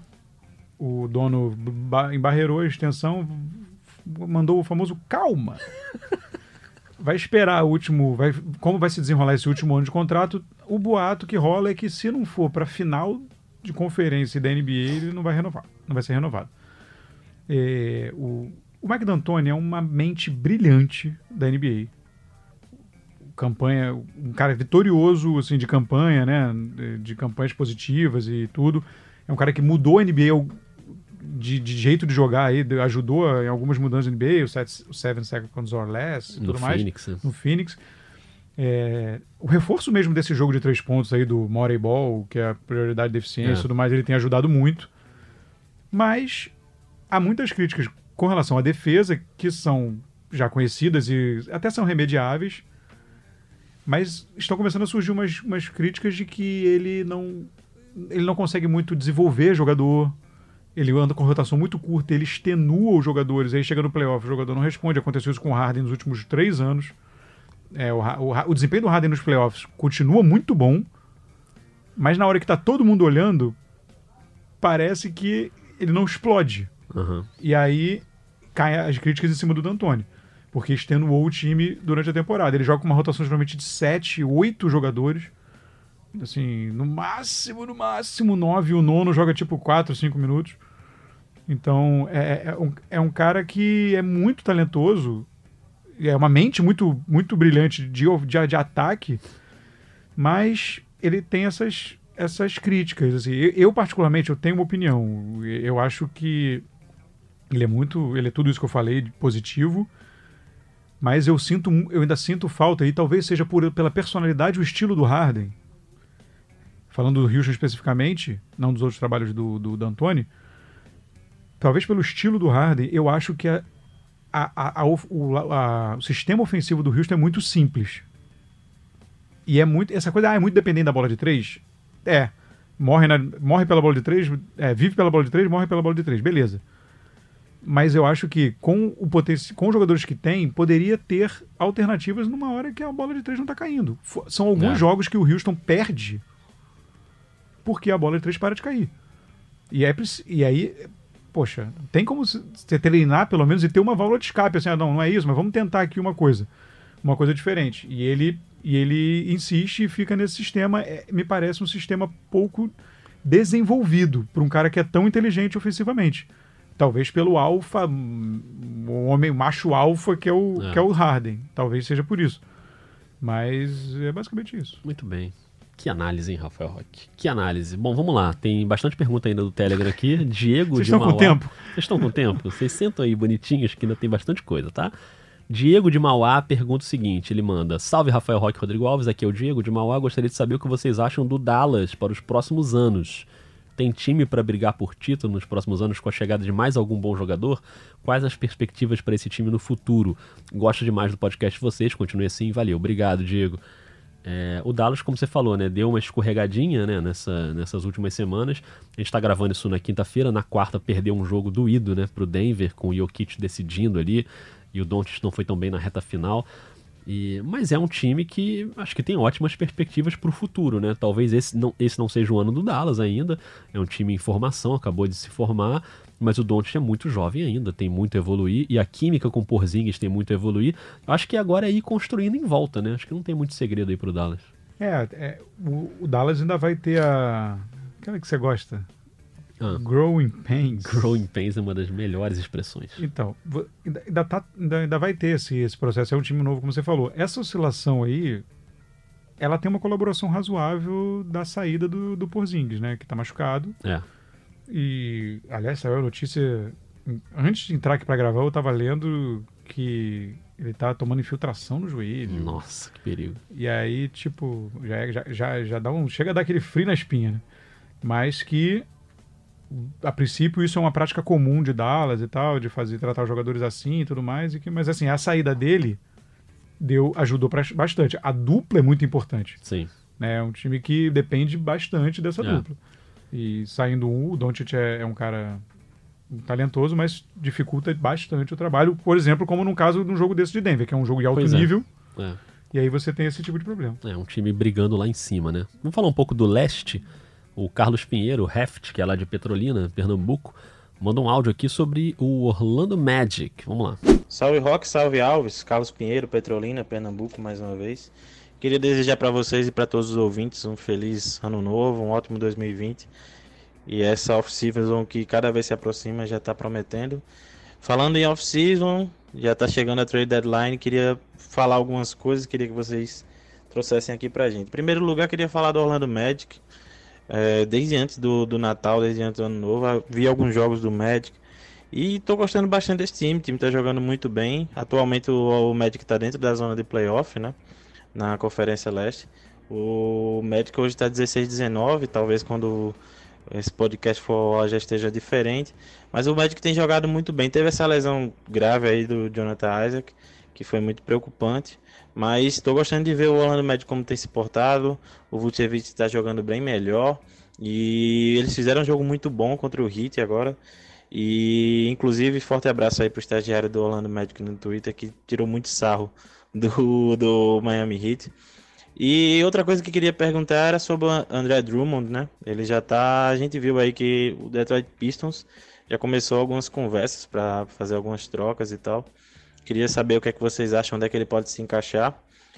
o dono embarreirou a extensão, mandou o famoso calma. Vai esperar o último, vai, como vai se desenrolar esse último ano de contrato? O boato que rola é que se não for para final de conferência da NBA, ele não vai renovar, não vai ser renovado. É, o, o Mike D'Antoni é uma mente brilhante da NBA. Campanha, um cara vitorioso assim de campanha, né, de, de campanhas positivas e tudo. É um cara que mudou a NBA de, de, jeito de jogar aí, ajudou em algumas mudanças no NBA, o, set, o Seven Seconds or Less e tudo mais. Phoenix, né? No Phoenix. É, o reforço mesmo desse jogo de três pontos aí do Morey Ball, que é a prioridade de eficiência e é. tudo mais, ele tem ajudado muito. Mas há muitas críticas com relação à defesa, que são já conhecidas e até são remediáveis, mas estão começando a surgir umas, umas críticas de que ele não, ele não consegue muito desenvolver jogador, ele anda com rotação muito curta, ele extenua os jogadores, aí chega no playoff, o jogador não responde. Aconteceu isso com o Harden nos últimos três anos. É, o, o, o, desempenho do Harden nos playoffs continua muito bom, mas na hora que está todo mundo olhando, parece que ele não explode. Uhum. E aí caem as críticas em cima do D'Antoni, porque extenuou o time durante a temporada. Ele joga com uma rotação geralmente de 7, 8 jogadores. Assim, no máximo, no máximo 9, o nono joga tipo 4, 5 minutos. Então, é, é, é, um, é um cara que é muito talentoso, é uma mente muito, muito brilhante de, de, de ataque, mas ele tem essas, essas críticas. Assim. Eu, eu, particularmente, eu tenho uma opinião. Eu acho que ele é muito. Ele é tudo isso que eu falei, positivo. Mas eu sinto, eu ainda sinto falta, e talvez seja por, pela personalidade e o estilo do Harden. Falando do Houston especificamente, não dos outros trabalhos do, do D'Antoni, talvez pelo estilo do Harden, eu acho que a, a, a, o, o, sistema ofensivo do Houston é muito simples. E é muito. Essa coisa, ah, é muito dependente da bola de três? É. Morre, na, morre pela bola de três, é, vive pela bola de três, morre pela bola de três, beleza. Mas eu acho que com, o com os jogadores que tem, poderia ter alternativas numa hora que a bola de três não está caindo. São alguns é. jogos que o Houston perde porque a bola de três para de cair. E, é, e aí poxa, tem como você treinar pelo menos e ter uma válvula de escape, assim, ah, não, não é isso, mas vamos tentar aqui uma coisa, uma coisa diferente. E ele, e ele insiste e fica nesse sistema, é, me parece um sistema pouco desenvolvido para um cara que é tão inteligente ofensivamente. Talvez pelo alfa, o homem macho alfa que é o, é. que é o Harden. Talvez seja por isso. Mas é basicamente isso. Muito bem. Que análise, hein, Rafael Roque? Que análise. Bom, vamos lá. Tem bastante pergunta ainda do Telegram aqui. Diego Vocês de estão Mauá. com tempo? Vocês estão com tempo? Vocês sentam aí bonitinhos que ainda tem bastante coisa, tá? Diego de Mauá pergunta o seguinte: ele manda: Salve Rafael Roque Rodrigo Alves, aqui é o Diego de Mauá. Gostaria de saber o que vocês acham do Dallas para os próximos anos. Tem time para brigar por título nos próximos anos com a chegada de mais algum bom jogador? Quais as perspectivas para esse time no futuro? Gosto demais do podcast de vocês, continue assim, valeu. Obrigado, Diego. É, o Dallas, como você falou, né, deu uma escorregadinha né, nessa, nessas últimas semanas. A gente está gravando isso na quinta-feira. Na quarta, perdeu um jogo doído né, para o Denver, com o Jokic decidindo ali. E o Doncic não foi tão bem na reta final. E, mas é um time que acho que tem ótimas perspectivas para o futuro, né? Talvez esse não, esse não seja o ano do Dallas ainda. É um time em formação, acabou de se formar, mas o Doncic é muito jovem ainda, tem muito a evoluir e a química com o Porzingis tem muito a evoluir. Eu acho que agora é ir construindo em volta, né? Acho que não tem muito segredo aí pro Dallas. É, é o, o, Dallas ainda vai ter a aquela que você gosta. Ah. Growing Pains. Growing Pains é uma das melhores expressões. Então, ainda, tá, ainda, ainda vai ter esse, esse processo. É um time novo, como você falou. Essa oscilação aí ela tem uma colaboração razoável da saída do, do Porzingis, né? Que tá machucado. É. E, aliás, saiu a notícia. Antes de entrar aqui pra gravar, eu tava lendo que ele tá tomando infiltração no joelho. Nossa, que perigo. E aí, tipo, já, já, já dá um. Chega a dar aquele frio na espinha, né? Mas que, a princípio, isso é uma prática comum de Dallas e tal, de fazer tratar os jogadores assim e tudo mais. E que, mas assim, a saída dele deu, ajudou pra- bastante. A dupla é muito importante. Sim. né? É um time que depende bastante dessa É. dupla. E saindo um, o Doncic é, é um cara talentoso, mas dificulta bastante o trabalho. Por exemplo, como no caso de um jogo desse de Denver, que é um jogo de alto Pois é. nível. É. E aí você tem esse tipo de problema. É, um time brigando lá em cima, né? Vamos falar um pouco do leste. O Carlos Pinheiro, Heft, que é lá de Petrolina, Pernambuco, manda um áudio aqui sobre o Orlando Magic. Vamos lá. Salve Rock, salve Alves, Carlos Pinheiro, Petrolina, Pernambuco, mais uma vez. Queria desejar para vocês e para todos os ouvintes um feliz ano novo, um ótimo 2020. E essa off-season que cada vez se aproxima já está prometendo. Falando em off-season, já está chegando a trade deadline, queria falar algumas coisas, queria que vocês trouxessem aqui pra gente. Em primeiro lugar, queria falar do Orlando Magic. É, desde antes do, do Natal, desde antes do Ano Novo, vi alguns jogos do Magic. E tô gostando bastante desse time, o time tá jogando muito bem. Atualmente o, o Magic tá dentro da zona de playoff, né? Na Conferência Leste. O Magic hoje tá 16-19, talvez quando esse podcast for já esteja diferente. Mas o Magic tem jogado muito bem. Teve essa lesão grave aí do Jonathan Isaac, que foi muito preocupante. Mas estou gostando de ver o Orlando Magic como tem se portado. O Vucevic está jogando bem melhor. E eles fizeram um jogo muito bom contra o Heat agora. E inclusive forte abraço aí pro estagiário do Orlando Magic no Twitter que tirou muito sarro do, do Miami Heat. E outra coisa que queria perguntar era sobre o André Drummond, né? Ele já tá. A gente viu aí que o Detroit Pistons já começou algumas conversas para fazer algumas trocas e tal. Queria saber o que é que vocês acham, onde é que ele pode se encaixar.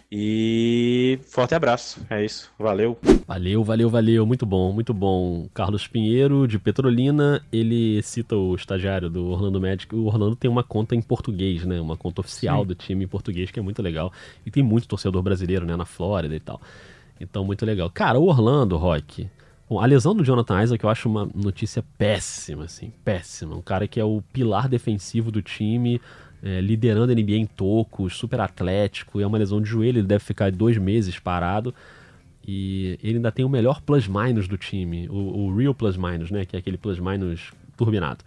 E forte abraço. É isso. Valeu. Valeu, valeu, valeu. Muito bom, muito bom. Carlos Pinheiro, de Petrolina, ele cita o estagiário do Orlando Magic. O Orlando tem uma conta em português, né? Uma conta oficial Sim. do time em português, que é muito legal. E tem muito torcedor brasileiro, né? Na Flórida e tal. Então, muito legal. Cara, o Orlando, Rock. Bom, a lesão do Jonathan Isaac eu acho uma notícia péssima, assim, péssima. Um cara que é o pilar defensivo do time, é, liderando a NBA em tocos, super atlético, e é uma lesão de joelho, ele deve ficar dois meses parado. E ele ainda tem o melhor plus-minus do time, o, o real plus-minus, né? Que é aquele plus-minus turbinado.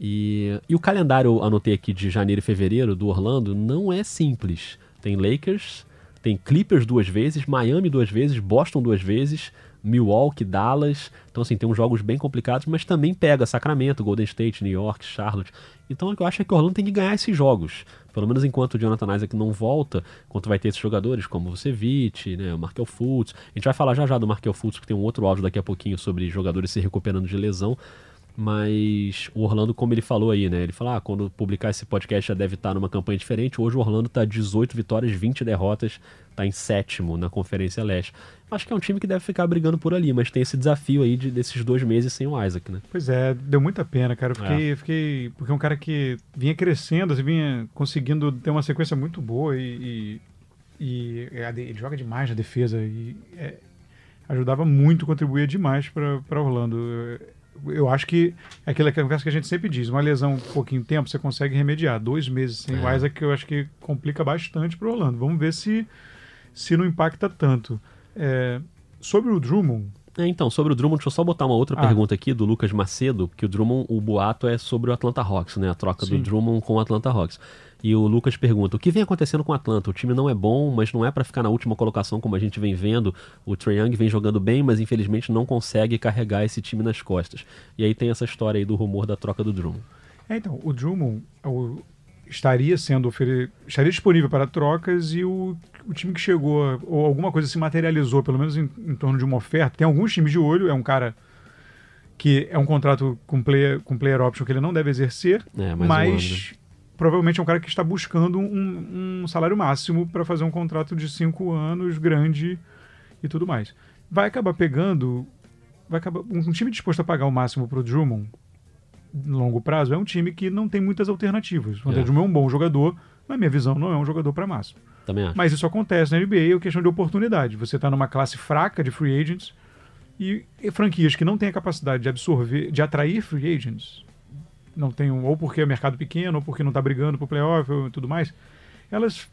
E, e o calendário, eu anotei aqui, de janeiro e fevereiro do Orlando, não é simples. Tem Lakers, tem Clippers duas vezes, Miami duas vezes, Boston duas vezes, Milwaukee, Dallas. Então, assim, tem uns jogos bem complicados, mas também pega Sacramento, Golden State, New York, Charlotte. Então, o que eu acho é que o Orlando tem que ganhar esses jogos. Pelo menos enquanto o Jonathan Isaac não volta, enquanto vai ter esses jogadores como o Vucevic, né, o Markel Fultz. A gente vai falar já já do Markel Fultz, que tem um outro áudio daqui a pouquinho sobre jogadores se recuperando de lesão. Mas o Orlando, como ele falou aí, né? Ele falou: ah, quando publicar esse podcast já deve estar numa campanha diferente. Hoje o Orlando tá 18 vitórias, 20 derrotas, tá em sétimo na Conferência Leste. Acho que é um time que deve ficar brigando por ali, mas tem esse desafio aí de, desses dois meses sem o Isaac, né? Pois é, deu muita pena, cara. Eu fiquei, eu fiquei. Porque é um cara que vinha crescendo, assim, vinha conseguindo ter uma sequência muito boa e. e, e ele joga demais na defesa e é, ajudava muito, contribuía demais para Orlando. Eu acho que é aquela conversa que a gente sempre diz: uma lesão um pouquinho tempo você consegue remediar. Dois meses sem o É. Isaac, eu acho que complica bastante para Orlando. Vamos ver se, se não impacta tanto. É, sobre o Drummond, É, então, sobre o Drummond, deixa eu só botar uma outra Ah. pergunta aqui do Lucas Macedo, que o Drummond, o boato é sobre o Atlanta Hawks, né? A troca do Sim. Drummond com o Atlanta Hawks. E o Lucas pergunta: o que vem acontecendo com o Atlanta? O time não é bom, mas não é pra ficar na última colocação como a gente vem vendo. O Trae Young vem jogando bem, mas infelizmente não consegue carregar esse time nas costas. E aí tem essa história aí do rumor da troca do Drummond. É, então, o Drummond o- estaria sendo ofere... estaria disponível para trocas e o, o time que chegou, ou alguma coisa se materializou, pelo menos em, em torno de uma oferta. Tem alguns times de olho, é um cara que é um contrato com player, com player option que ele não deve exercer, É, mas né? Provavelmente é um cara que está buscando um, um salário máximo para fazer um contrato de cinco anos, grande e tudo mais. Vai acabar pegando. Vai acabar, um time disposto a pagar o máximo para o Drummond, no longo prazo, é um time que não tem muitas alternativas. O André É. Drummond é um bom jogador, na minha visão, não é um jogador para máximo. Também acho. Mas isso acontece na NBA, é questão de oportunidade. Você está numa classe fraca de free agents e, e franquias que não têm a capacidade de absorver, de atrair free agents, não tem um, ou porque é mercado pequeno, ou porque não está brigando pro playoff e tudo mais, elas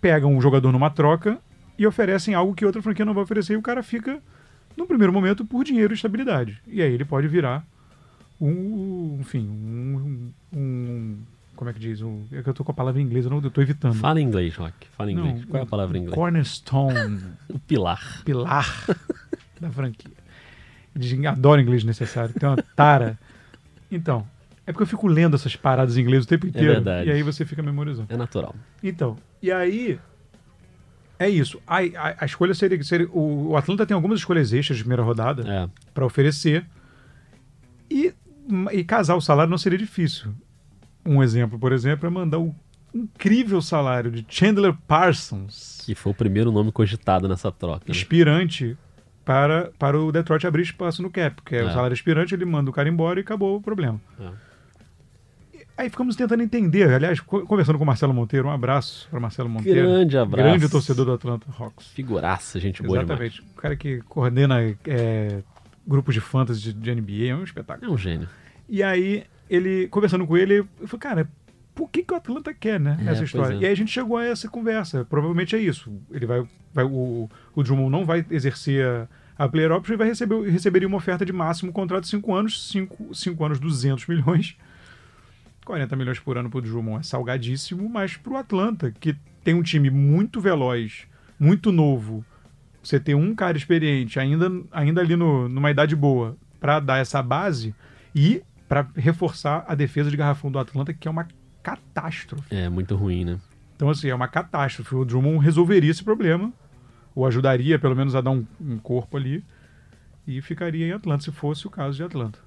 pegam um jogador numa troca e oferecem algo que outra franquia não vai oferecer e o cara fica, no primeiro momento, por dinheiro e estabilidade. E aí ele pode virar um, enfim, um, um como é que diz? Um, é que eu tô com a palavra em inglês, eu não eu tô evitando. Fala em inglês, Rock. Fala em Não, inglês. Qual é a palavra em inglês? Cornerstone, O pilar. pilar da franquia. Eles adoram inglês necessário, tem uma tara. Então, é porque eu fico lendo essas paradas em inglês o tempo inteiro. verdade. E aí você fica memorizando. É natural. Então, e aí. É isso. A, a, a escolha seria, seria. O, Atlanta tem algumas escolhas extras de primeira rodada É. para oferecer. E, e casar o salário não seria difícil. Um exemplo, por exemplo, é mandar o incrível salário de Chandler Parsons, Que foi o primeiro nome cogitado nessa troca. né? expirante, para, para o Detroit abrir espaço no cap. Porque é. o É. salário expirante, ele manda o cara embora e acabou o problema. É. Aí ficamos tentando entender. Aliás, co- conversando com o Marcelo Monteiro, um abraço para Marcelo Monteiro. Grande abraço. Grande torcedor do Atlanta Hawks. Figuraça, gente boa demais. Exatamente. O cara que coordena é, grupos de fantasy de, de NBA, é um espetáculo. É um gênio. E aí, ele, conversando com ele, eu falei, cara, por que, que o Atlanta quer, né? É, essa história. é. E aí a gente chegou a essa conversa. Provavelmente é isso. Ele vai. vai o, o Drummond não vai exercer a, a player option e vai receber, receberia uma oferta de máximo contrato de 5 anos, 5 anos, 200 milhões. 40 milhões por ano pro Drummond é salgadíssimo, mas pro Atlanta, que tem um time muito veloz, muito novo, você ter um cara experiente, ainda, ainda ali no, numa idade boa, para dar essa base e para reforçar a defesa de garrafão do Atlanta, que é uma catástrofe. É muito ruim, né? Então, assim, é uma catástrofe. O Drummond resolveria esse problema, ou ajudaria pelo menos a dar um, um corpo ali, e ficaria em Atlanta, se fosse o caso de Atlanta.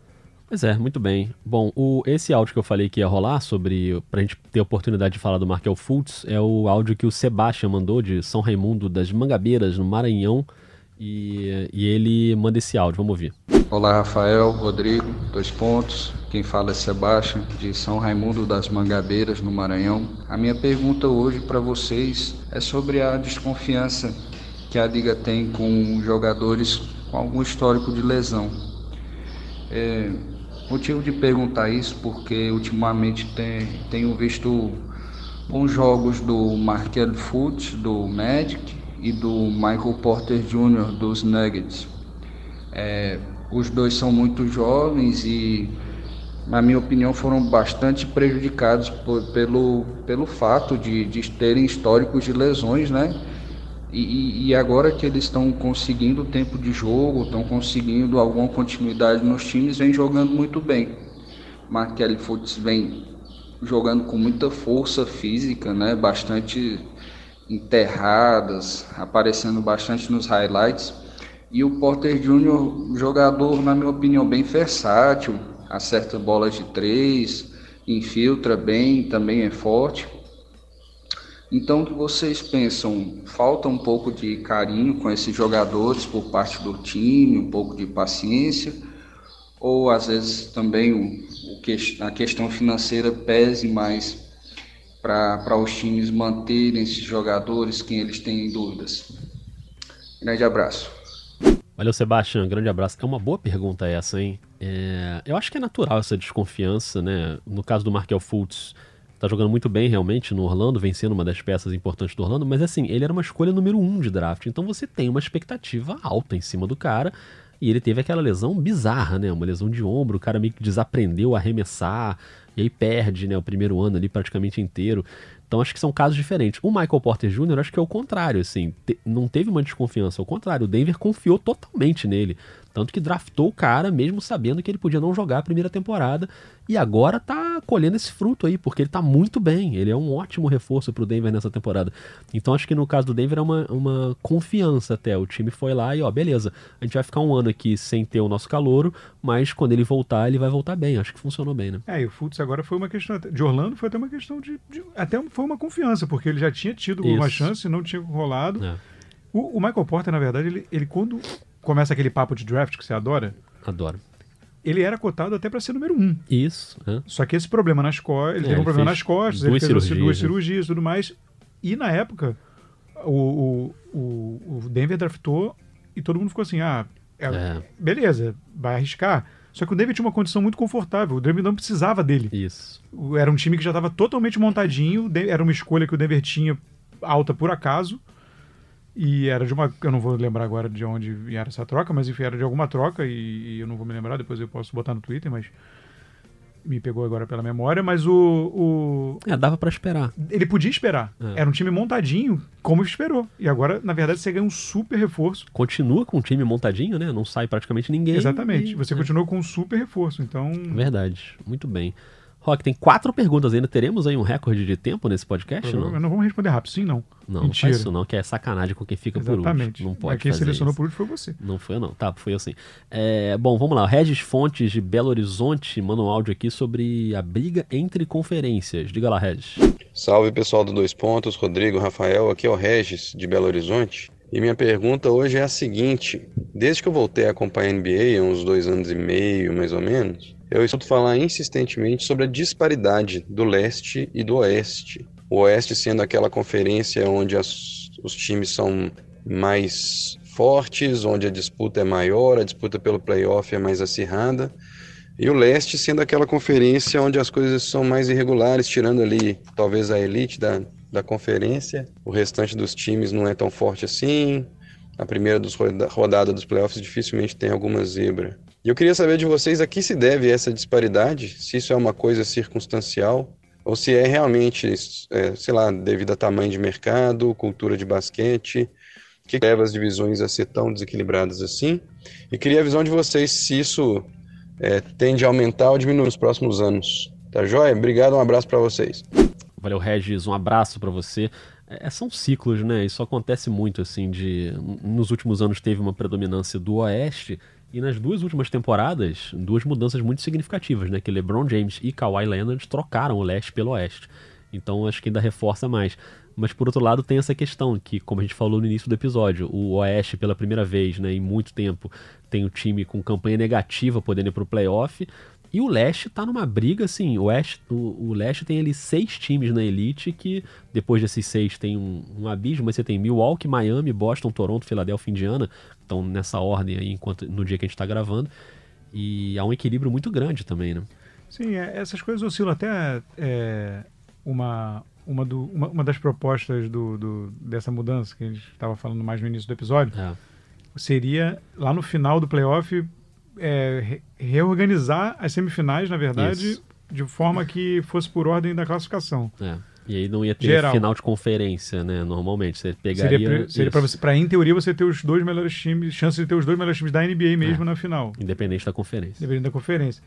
Pois é, muito bem. Bom, o, esse áudio que eu falei que ia rolar sobre. pra gente ter a oportunidade de falar do Markel Fultz é o áudio que o Sebastião mandou de São Raimundo das Mangabeiras, no Maranhão. E, e ele manda esse áudio, vamos ouvir. Olá, Rafael, Rodrigo, dois pontos. Quem fala é Sebastião, de São Raimundo das Mangabeiras, no Maranhão. A minha pergunta hoje para vocês é sobre a desconfiança que a Liga tem com jogadores com algum histórico de lesão. É, motivo de perguntar isso porque ultimamente tem, tenho visto bons jogos do Markel Fultz, do Magic, e do Michael Porter Jr., dos Nuggets. É, os dois são muito jovens e, na minha opinião, foram bastante prejudicados por- pelo, pelo fato de, de terem históricos de lesões, né? E, e- agora que eles estão conseguindo tempo de jogo, estão conseguindo alguma continuidade nos times, vem jogando muito bem. Markelly Fultz vem jogando com muita força física, né? Bastante enterradas, aparecendo bastante nos highlights. E o Porter Jr., jogador, na minha opinião, bem versátil, acerta bolas de três, infiltra bem, também é forte. Então, o que vocês pensam? Falta um pouco de carinho com esses jogadores por parte do time, um pouco de paciência? Ou às vezes também o, o que, a questão financeira pese mais para os times manterem esses jogadores quem eles têm dúvidas? Grande abraço. Valeu, Sebastião. Grande abraço. É uma boa pergunta essa, hein? É, eu acho que é natural essa desconfiança, né? No caso do Markel Fultz, tá jogando muito bem realmente no Orlando, vencendo uma das peças importantes do Orlando, mas assim, ele era uma escolha número um de draft, então você tem uma expectativa alta em cima do cara. E ele teve aquela lesão bizarra, né? Uma lesão de ombro, o cara meio que desaprendeu a arremessar, e aí perde, né? O primeiro ano ali praticamente inteiro. Então acho que são casos diferentes. O Michael Porter Jr. acho que é o contrário, assim, te- não teve uma desconfiança, ao contrário, o Denver confiou totalmente nele. Tanto que draftou o cara mesmo sabendo que ele podia não jogar a primeira temporada e agora tá colhendo esse fruto aí, porque ele tá muito bem. Ele é um ótimo reforço pro Denver nessa temporada. Então acho que no caso do Denver é uma, uma confiança até. O time foi lá e ó, beleza, a gente vai ficar um ano aqui sem ter o nosso calouro, mas quando ele voltar, ele vai voltar bem. Acho que funcionou bem, né? É, e o Fultz agora foi uma questão. de Orlando foi até uma questão de. de- até foi uma confiança, porque ele já tinha tido uma Isso. chance, não tinha rolado. É, O, o Michael Porter, na verdade, ele, ele quando começa aquele papo de draft que você adora, adoro. ele era cotado até para ser número um. Isso, é. Só que esse problema nas costas, ele É, teve um problema nas costas, duas ele fez cirurgias, duas né? cirurgias e tudo mais. E na época, o, o, o, Denver draftou e todo mundo ficou assim, ah, é, É. beleza, vai arriscar. Só que o Denver tinha uma condição muito confortável, o Denver não precisava dele. Isso. Era um time que já estava totalmente montadinho, era uma escolha que o Denver tinha alta por acaso. E era de uma. Eu não vou lembrar agora de onde era essa troca, mas enfim, era de alguma troca e, e eu não vou me lembrar, depois eu posso botar no Twitter, mas. Me pegou agora pela memória, mas o. o É, dava pra esperar. ele podia esperar. É. Era um time montadinho, como esperou. E agora, na verdade, você ganha um super reforço. Continua com o time montadinho, né? Não sai praticamente ninguém. Exatamente. e- Você é. continua com um super reforço. Então. Verdade. Muito bem. Rock, tem quatro perguntas ainda. Teremos aí um recorde de tempo nesse podcast? Não, Não, não vamos responder rápido, sim, não. não, não Mentira. faz isso não, que é sacanagem com quem fica Exatamente. por último. Não pode Mas quem fazer selecionou isso. por último foi você. Não foi eu não, tá, foi eu sim. É, bom, vamos lá. O Regis Fontes de Belo Horizonte manda um áudio aqui sobre a briga entre conferências. Diga lá, Regis. Salve pessoal do Dois Pontos, Rodrigo, Rafael, aqui é o Regis de Belo Horizonte. E minha pergunta hoje é a seguinte: desde que eu voltei a acompanhar a NBA, há uns dois anos e meio mais ou menos, eu escuto falar insistentemente sobre a disparidade do leste e do oeste. O oeste sendo aquela conferência onde as- os times são mais fortes, onde a disputa é maior, a disputa pelo playoff é mais acirrada. E o leste sendo aquela conferência onde as coisas são mais irregulares, tirando ali talvez a elite da, da conferência. O restante dos times não é tão forte assim. A primeira dos roda- rodada dos playoffs dificilmente tem alguma zebra. Eu queria saber de vocês a que se deve essa disparidade, se isso é uma coisa circunstancial ou se é realmente, é, sei lá, devido a tamanho de mercado, cultura de basquete, que leva as divisões a ser tão desequilibradas assim. E queria a visão de vocês se isso é, tende a aumentar ou diminuir nos próximos anos. Tá joia? Obrigado, um abraço para vocês. Valeu, Regis, um abraço pra você. É, são ciclos, né? Isso acontece muito, assim, de... Nos últimos anos teve uma predominância do Oeste e nas duas últimas temporadas, duas mudanças muito significativas, né? Que LeBron James e Kawhi Leonard trocaram o Leste pelo Oeste. Então acho que ainda reforça mais. Mas por outro lado tem essa questão que, como a gente falou no início do episódio, o Oeste pela primeira vez, né, em muito tempo, tem o time com campanha negativa podendo ir pro playoff. E o Leste tá numa briga, assim, o, Oeste, o, o Leste tem ali seis times na elite que, depois desses seis, tem um, um abismo, mas você tem Milwaukee, Miami, Boston, Toronto, Filadélfia, Indiana, estão nessa ordem aí enquanto, no dia que a gente tá gravando. E há um equilíbrio muito grande também, né? Sim, é, essas coisas oscilam até é, uma, uma, do- uma, uma das propostas do, do- dessa mudança que a gente estava falando mais no início do episódio É. seria lá no final do playoff é, re- reorganizar as semifinais, na verdade, Isso. de forma que fosse por ordem da classificação. É. E aí não ia ter Geral. final de conferência, né? Normalmente. Você pegaria. Seria, para você, para em teoria você ter os dois melhores times, chance de ter os dois melhores times da NBA mesmo É. na final, Independente da conferência. dependendo da conferência.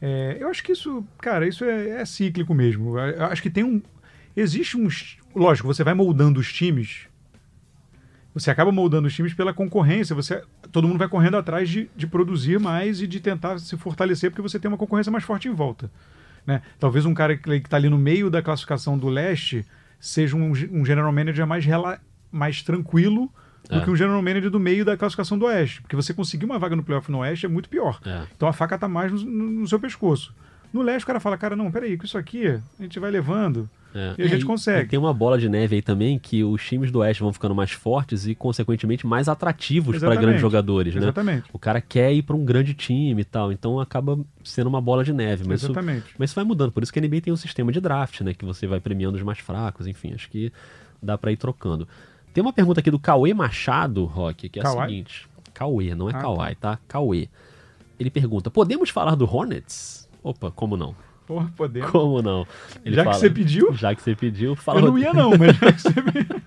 É, eu acho que isso, cara, isso é, é cíclico mesmo. Eu acho que tem um, existe um, lógico, você vai moldando os times. Você acaba moldando os times pela concorrência. Você, todo mundo vai correndo atrás de, de produzir mais e de tentar se fortalecer porque você tem uma concorrência mais forte em volta. Né? Talvez um cara que está ali no meio da classificação do leste seja um, um general manager mais, rela- mais tranquilo do É. que um general manager do meio da classificação do oeste. Porque você conseguir uma vaga no playoff no oeste é muito pior. É. Então a faca tá mais no- no seu pescoço. No leste o cara fala, cara, não, peraí, com isso aqui a gente vai levando É. e a gente E consegue. tem uma bola de neve aí também que os times do Oeste vão ficando mais fortes e, consequentemente, mais atrativos para grandes jogadores, né? Exatamente. O cara quer ir para um grande time e tal, então acaba sendo uma bola de neve. Mas isso, Exatamente. mas isso vai mudando. Por isso que a NBA tem um sistema de draft, né? Que você vai premiando os mais fracos, enfim, acho que dá para ir trocando. Tem uma pergunta aqui do Cauê Machado, Rock, que é a Kawhi? seguinte. Cauê, não é Ah, Kawhi, tá? Cauê. Ele pergunta: podemos falar do Hornets? Opa, como não? Porra, podemos. Como não? Ele Já que você pediu? Já que você pediu, fala. Eu não ia não, mas já que você pediu.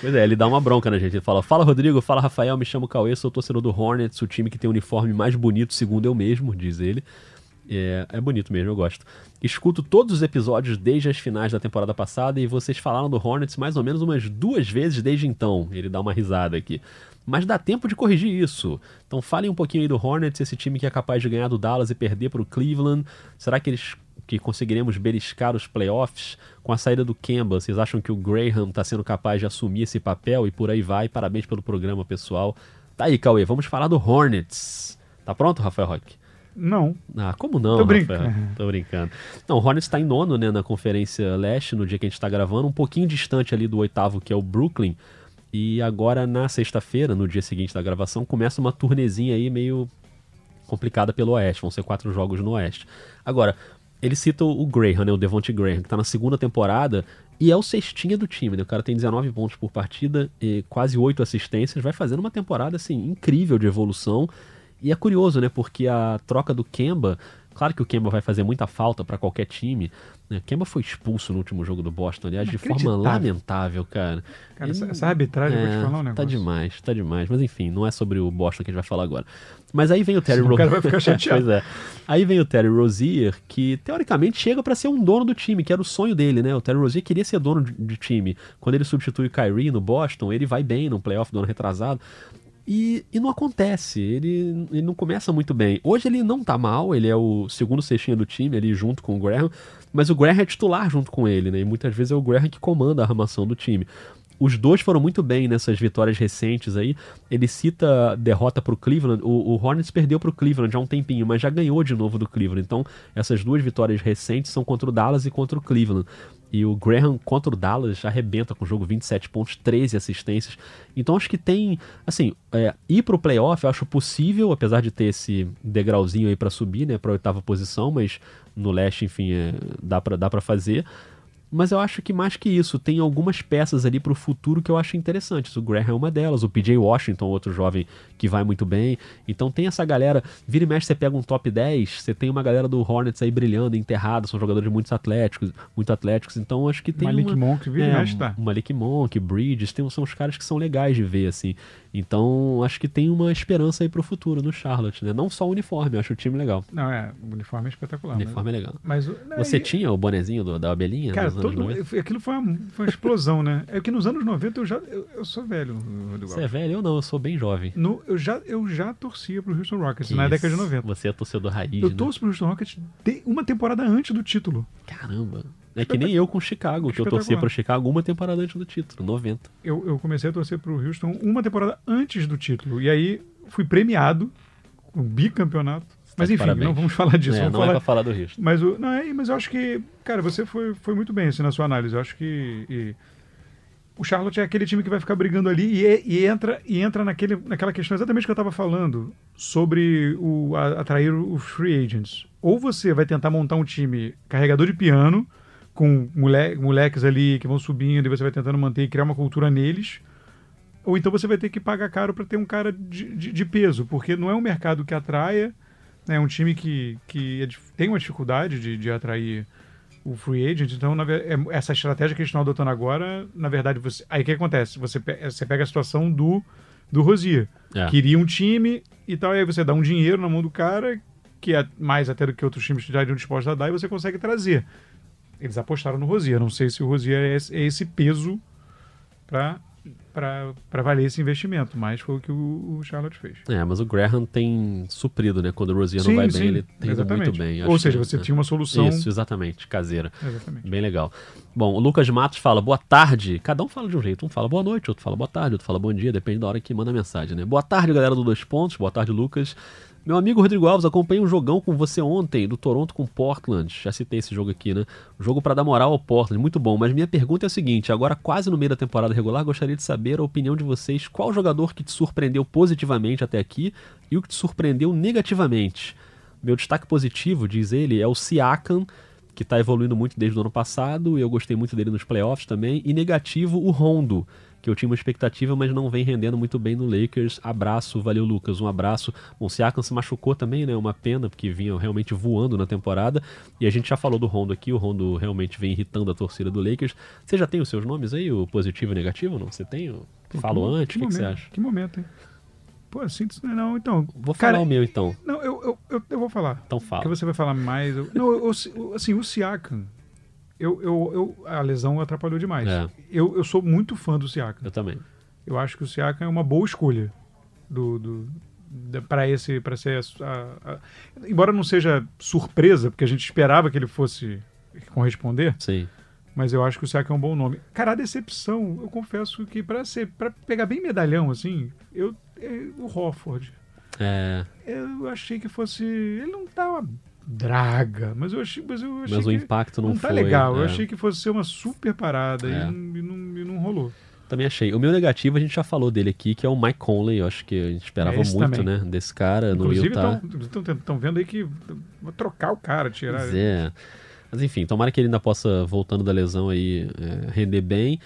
Pois é, ele dá uma bronca na gente. Ele fala: Fala Rodrigo, fala Rafael, me chamo Cauê, sou torcedor do Hornets, o time que tem o uniforme mais bonito, segundo eu mesmo, diz ele. É, é bonito mesmo, eu gosto. Escuto todos os episódios desde as finais da temporada passada e vocês falaram do Hornets mais ou menos umas duas vezes desde então. Ele dá uma risada aqui. Mas dá tempo de corrigir isso. Então falem um pouquinho aí do Hornets, esse time que é capaz de ganhar do Dallas e perder para o Cleveland. Será que eles que conseguiremos beliscar os playoffs com a saída do Kemba? Vocês acham que o Graham está sendo capaz de assumir esse papel e por aí vai? Parabéns pelo programa, pessoal. Tá aí, Cauê, vamos falar do Hornets. Tá pronto, Rafael Roque? Não. Ah, como não, Tô brincando. Tô brincando. Não, o Hornets está em nono, né, na Conferência Leste, no dia que a gente está gravando, um pouquinho distante ali do oitavo, que é o Brooklyn, E agora, na sexta-feira, no dia seguinte da gravação, começa uma turnezinha aí meio complicada pelo Oeste. Vão ser quatro jogos no Oeste. Agora, ele cita o Graham, né, o Devonte Graham, que tá na segunda temporada e é o cestinha do time, né? O cara tem 19 pontos por partida e quase 8 assistências, vai fazendo uma temporada assim incrível de evolução. E é curioso, né? Porque a troca do Kemba Claro que o Kemba vai fazer muita falta para qualquer time. Né? Kemba foi expulso no último jogo do Boston, aliás, de forma lamentável, cara. Cara, essa, essa arbitragem, é, vou te falar um Tá negócio. demais, tá demais. Mas enfim, não é sobre o Boston que a gente vai falar agora. Mas aí vem o Terry Senão o cara vai ficar chateado. pois é. Aí vem o Terry Rozier, que teoricamente chega para ser um dono do time, que era o sonho dele, né? O Terry Rozier queria ser dono de, de time. Quando ele substitui o Kyrie no Boston, ele vai bem no playoff do ano retrasado. E, e, não acontece, ele, ele não começa muito bem. Hoje ele não tá mal, ele é o segundo cestinha do time ali junto com o Graham, mas o Graham é titular junto com ele, né? E muitas vezes é o Graham que comanda a armação do time. Os dois foram muito bem nessas vitórias recentes aí. Ele cita derrota para o Cleveland. O, Hornets perdeu para o Cleveland há um tempinho, mas já ganhou de novo do Cleveland. Então, essas duas vitórias recentes são contra o Dallas e contra o Cleveland. E o Graham contra o Dallas arrebenta com o jogo 27 pontos, 13 assistências. Então acho que tem, assim, é, ir pro playoff eu acho possível, apesar de ter esse degrauzinho aí para subir, né, para oitava posição, mas no leste, enfim, é, dá para dá fazer. Mas eu acho que mais que isso, tem algumas peças ali para o futuro que eu acho interessantes. O Graham é uma delas, o PJ Washington, outro jovem que vai muito bem. Então tem essa galera, vira e mexe, você pega um top 10, você tem uma galera do Hornets aí brilhando, enterrada, são jogadores muito atléticos, muito atléticos. Então acho que tem Malik uma, Monk, vira e é, mexe, tá. Malik Monk, Bridges, tem, são os caras que são legais de ver, assim. Então acho que tem uma esperança aí pro futuro no Charlotte, né? Não só o uniforme, eu acho o time legal. Não, é, o uniforme é espetacular. O uniforme é legal. Mas, mas Você e... tinha o bonezinho do, da abelhinha? Cara, todo, aquilo foi uma, foi uma explosão, né? É que nos anos 90 eu já. Eu, eu sou velho, Rodrigo. Você é velho? Eu não, eu sou bem jovem. No, eu, já, eu já torcia pro Houston Rockets que na isso? década de 90. Você é torcedor raiz. Eu né? torço pro Houston Rockets uma temporada antes do título. Caramba. É que nem eu com Chicago, que eu torcia pro Chicago uma temporada antes do título, 90. Eu, eu comecei a torcer pro Houston uma temporada antes do título. E aí fui premiado com um bicampeonato. Mas enfim, Parabéns. não vamos falar disso. É, vamos não falar... é pra falar do Houston. Mas, o, não, é, mas eu acho que, cara, você foi, foi muito bem assim, na sua análise. Eu acho que. E, o Charlotte é aquele time que vai ficar brigando ali e, e entra, e entra naquele, naquela questão exatamente que eu estava falando sobre o, a, atrair os free agents. Ou você vai tentar montar um time carregador de piano, com mole, moleques ali que vão subindo e você vai tentando manter e criar uma cultura neles. Ou então você vai ter que pagar caro para ter um cara de, de, de, peso, porque não é um mercado que atraia, é um time que, que é, tem uma dificuldade de, de atrair o free agent. Então, na, é, essa estratégia que eles estão adotando agora, na verdade, você, aí o que acontece? Você, você pega a situação do, do Rosier. É. Queria um time e tal, e aí você dá um dinheiro na mão do cara, que é mais até do que outros times já estão dispostos a dar, e você consegue trazer. Eles apostaram no Rosier. Não sei se o Rosier é esse, é esse peso para para valer esse investimento, mas foi o que o, o, Charlotte fez. É, mas o Graham tem suprido, né? Quando o Rosier não vai sim, bem, ele tem ido muito bem. Ou seja, que, você né? tinha uma solução. Isso, exatamente, caseira. Exatamente. Bem legal. Bom, o Lucas Matos fala boa tarde. Cada um fala de um jeito. Um fala boa noite, outro fala boa tarde, outro fala bom dia, depende da hora que manda a mensagem, né? Boa tarde, galera do Dois Pontos. Boa tarde, Lucas. Meu amigo Rodrigo Alves, acompanhei um jogão com você ontem, do Toronto com Portland. Já citei esse jogo aqui, né? Jogo para dar moral ao Portland, muito bom. Mas minha pergunta é a seguinte: agora, quase no meio da temporada regular, gostaria de saber a opinião de vocês. Qual jogador que te surpreendeu positivamente até aqui e o que te surpreendeu negativamente? Meu destaque positivo, diz ele, é o Siakam, que está evoluindo muito desde o ano passado. E eu gostei muito dele nos playoffs também. E negativo, o Rondo que eu tinha uma expectativa, mas não vem rendendo muito bem no Lakers. Abraço, valeu Lucas, um abraço. Bom, o Siakam se machucou também, né? Uma pena, porque vinha realmente voando na temporada. E a gente já falou do Rondo aqui, o Rondo realmente vem irritando a torcida do Lakers. Você já tem os seus nomes aí, o positivo e o negativo, não? Você tem? Falo que, antes, o que, que, você acha? Que momento, hein? Pô, síntese não, então. Vou falar cara, o meu então. Não, eu, eu, eu, eu, vou falar. Então fala. Porque você vai falar mais. Eu, não, eu, assim, o Siakam, eu, eu, eu, a lesão atrapalhou demais. É. Eu, eu sou muito fã do Siakam. Eu também. Eu acho que o Siakam é uma boa escolha do, do para esse para ser a, a, embora não seja surpresa porque a gente esperava que ele fosse corresponder sim mas eu acho que o Siakam é um bom nome cara a decepção eu confesso que para ser para pegar bem medalhão assim eu é, o Hofford é eu achei que fosse ele não tava draga, mas eu achei, mas eu achei mas o impacto não, não foi. tá legal. É. Eu achei que fosse ser uma super parada é. e, não, e, não, e não rolou. Também achei. O meu negativo, a gente já falou dele aqui, que é o Mike Conley. Eu acho que a gente esperava É, muito, também. né? Desse cara no Inclusive, Utah. estão vendo aí que vou trocar o cara, tirar. Pois é. Mas enfim, tomara que ele ainda possa, voltando da lesão aí, é, render bem.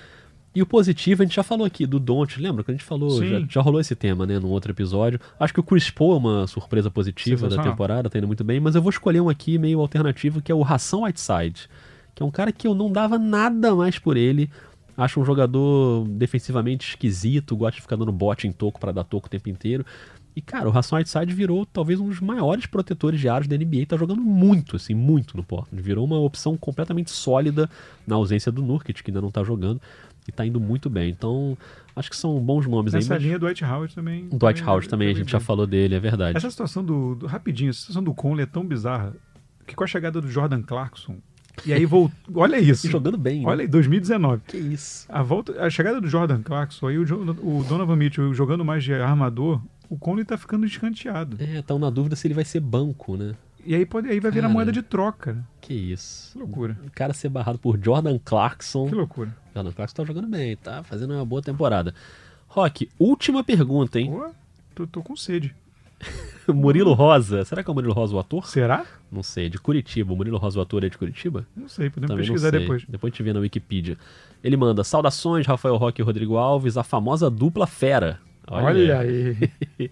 E o positivo, a gente já falou aqui do Don't, lembra que a gente falou, já, já rolou esse tema, né, num outro episódio. Acho que o Chris Paul é uma surpresa positiva da temporada, tá indo muito bem, mas eu vou escolher um aqui meio alternativo, que é o Ração Whiteside, que é um cara que eu não dava nada mais por ele. Acho um jogador defensivamente esquisito, gosta de ficar dando bote em toco pra dar toco o tempo inteiro. E, cara, o Ração Whiteside virou talvez um dos maiores protetores de aros da NBA. Tá jogando muito, assim, muito no Portland. Virou uma opção completamente sólida na ausência do Nurkic, que ainda não tá jogando. E tá indo muito bem. Então, acho que são bons nomes Nessa aí. Mas... linha, Dwight Howard também. Dwight Howard também, a gente já bem. falou dele, é verdade. Essa situação do, do- Rapidinho, essa situação do Conley é tão bizarra que com a chegada do Jordan Clarkson. E aí voltou. Olha isso. E jogando bem. né? Olha aí, 2019. Que isso. A, volta, a chegada do Jordan Clarkson, aí o, o Donovan Mitchell jogando mais de armador, o Conley tá ficando escanteado. É, estão na dúvida se ele vai ser banco, né? E aí, pode, aí vai virar Cara. moeda de troca. Que isso. Que loucura. O cara ser barrado por Jordan Clarkson. Que loucura. Jordan Clarkson tá jogando bem, tá fazendo uma boa temporada. Rock, última pergunta, hein? Pô, tô, tô com sede. Murilo Rosa. Será que é o Murilo Rosa o ator? Será? Não sei, de Curitiba. O Murilo Rosa o ator é de Curitiba? Não sei, podemos Também pesquisar sei. depois. Depois a gente vê na Wikipedia. Ele manda: Saudações, Rafael Roque e Rodrigo Alves, a famosa dupla fera. Olha, aí.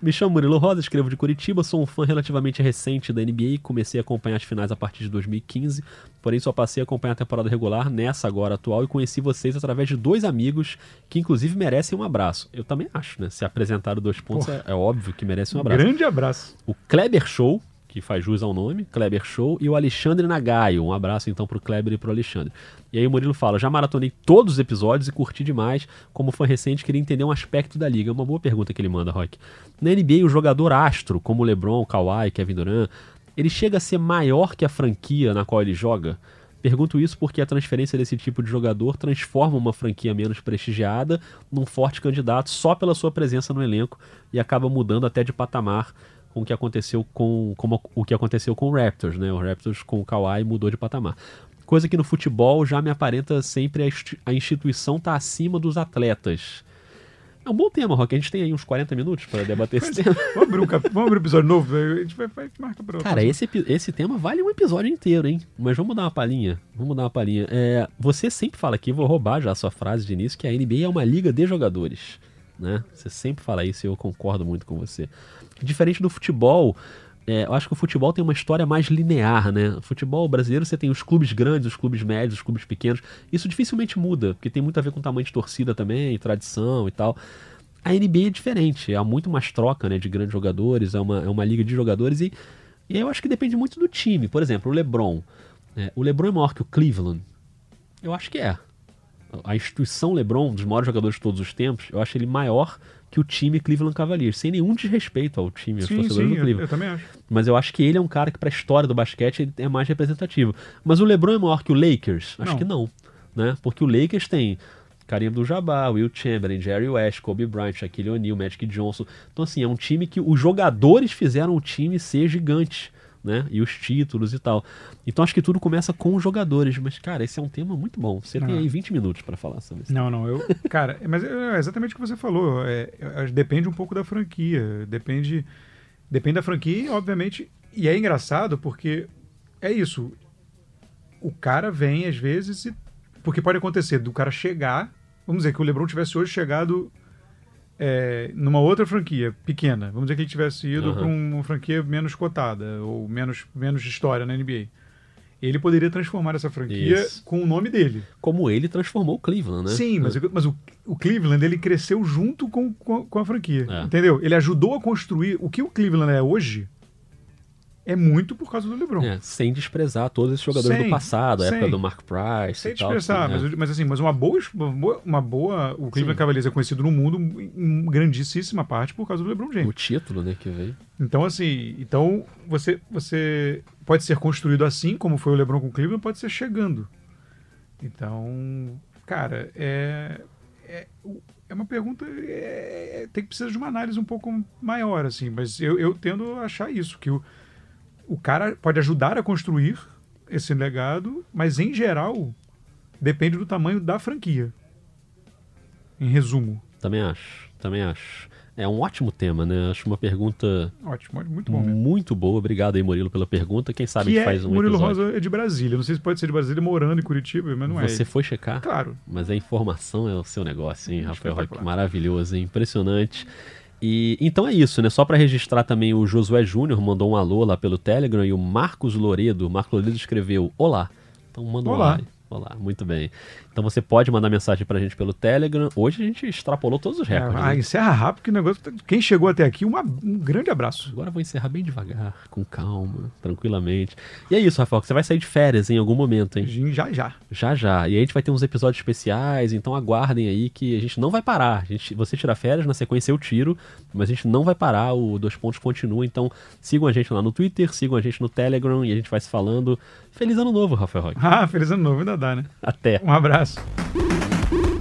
Me chamo Murilo Rosa, escrevo de Curitiba, sou um fã relativamente recente da NBA e comecei a acompanhar as finais a partir de 2015, porém só passei a acompanhar a temporada regular nessa agora atual e conheci vocês através de dois amigos que inclusive merecem um abraço. Eu também acho, né? Se apresentaram dois pontos, é, é óbvio que merecem um abraço. Grande abraço. O Kleber Show, que faz jus ao nome, Kleber Show, e o Alexandre Nagaio. Um abraço então pro Kleber e pro Alexandre. E aí o Murilo fala: já maratonei todos os episódios e curti demais. Como fã recente, queria entender um aspecto da liga. É uma boa pergunta que ele manda, Rock. Na NBA, o jogador astro, como LeBron, Kawhi, Kevin Durant, ele chega a ser maior que a franquia na qual ele joga? Pergunto isso porque a transferência desse tipo de jogador transforma uma franquia menos prestigiada num forte candidato só pela sua presença no elenco e acaba mudando até de patamar com o que aconteceu com como o que aconteceu com o Raptors, né? O Raptors com o Kawhi mudou de patamar. Coisa que no futebol já me aparenta sempre a, a instituição tá acima dos atletas. É um bom tema, Rock. A gente tem aí uns 40 minutos para debater esse tema. Vamos abrir um, vamos abrir um episódio novo? A gente vai, vai marca pra Cara, esse, esse tema vale um episódio inteiro, hein? Mas vamos dar uma palhinha. Vamos dar uma palhinha. É, você sempre fala aqui, vou roubar já a sua frase de início, que a NBA é uma liga de jogadores. Né? Você sempre fala isso e eu concordo muito com você. Diferente do futebol, é, eu acho que o futebol tem uma história mais linear, né? O futebol brasileiro você tem os clubes grandes, os clubes médios, os clubes pequenos. Isso dificilmente muda, porque tem muito a ver com tamanho de torcida também, tradição e tal. A NBA é diferente, há muito mais troca né, de grandes jogadores, é uma, é uma liga de jogadores e, e eu acho que depende muito do time. Por exemplo, o LeBron. né? o LeBron é maior que o Cleveland? Eu acho que é. A instituição LeBron, um dos maiores jogadores de todos os tempos, eu acho ele maior que o time Cleveland Cavaliers, sem nenhum desrespeito ao time, aos torcedores sim, do eu, Cleveland. eu também acho. Mas eu acho que ele é um cara que, pra história do basquete, ele é mais representativo. Mas o LeBron é maior que o Lakers? Acho Não. que não. Né? Porque o Lakers tem Kareem Abdul-Jabbar, Will Chamberlain, Jerry West, Kobe Bryant, Shaquille O'Neal, Magic Johnson. Então, assim, é um time que os jogadores fizeram o time ser gigante. Né? E os títulos e tal. Então acho que tudo começa com os jogadores. Mas, cara, esse é um tema muito bom. Você tem Ah. aí 20 minutos pra falar sobre isso. Não, não, eu. Cara, mas é exatamente o que você falou. É, é, depende um pouco da franquia. Depende. Depende da franquia, obviamente. E é engraçado porque é isso. O cara vem, às vezes, e. Porque pode acontecer do cara chegar. Vamos dizer que o Lebron tivesse hoje chegado é, numa outra franquia pequena. Vamos dizer que ele tivesse ido Aham. para uma franquia menos cotada ou menos, menos de história na NBA. Ele poderia transformar essa franquia Isso. com o nome dele. Como ele transformou o Cleveland, né? Sim, mas, mas o, o Cleveland ele cresceu junto com, com, com a franquia. É. Entendeu? Ele ajudou a construir. O que o Cleveland é hoje é muito por causa do LeBron. É, sem desprezar todos esses jogadores Sem, do passado, a época sem. do Mark Price Sem e tal. expressar, que, é. mas, mas assim, mas uma boa, uma boa, uma boa- o Cleveland Sim. Cavaliers é conhecido no mundo em grandíssima parte por causa do LeBron James. O título, né, que veio. Então assim, então você você pode ser construído assim, como foi o LeBron com o Cleveland, pode ser chegando. Então, cara, é é, é uma pergunta é, é- tem que precisar de uma análise um pouco maior assim, mas eu, eu tendo a achar isso que o o cara pode ajudar a construir esse legado, mas em geral depende do tamanho da franquia. Em resumo. Também acho, também acho. É um ótimo tema, né? Acho uma pergunta Ótimo, muito bom mesmo. muito boa. Obrigado aí, Murilo, pela pergunta. Quem sabe a Que gente é, faz um Murilo episódio. Rosa é de Brasília. Não sei se pode ser de Brasília morando em Curitiba, mas não é. Você foi checar? Claro. Mas a informação é o seu negócio, hein, Rafael Roque? Maravilhoso, hein? impressionante. E então é isso, né? Só para registrar também o Josué Júnior mandou um alô lá pelo Telegram e o Marcos Loredo, Marcos Loredo escreveu olá. Então manda um olá. Olá, muito bem. Então você pode mandar mensagem pra gente pelo Telegram. Hoje a gente extrapolou todos os É, recordes. ah, né? encerra rápido que o negócio. tá- Quem chegou até aqui, uma- um grande abraço. Agora eu vou encerrar bem devagar, com calma, tranquilamente. E é isso, Rafael, que você vai sair de férias em algum momento, hein? Já, já. Já já. E aí a gente vai ter uns episódios especiais, então aguardem aí que a gente não vai parar. A gente, você tira férias, na sequência eu tiro, mas a gente não vai parar, o Dois Pontos continua. Então sigam a gente lá no Twitter, sigam a gente no Telegram e a gente vai se falando. Feliz ano novo, Rafael Roque. Ah, feliz ano novo, ainda dá, né? Até. Um abraço. guess.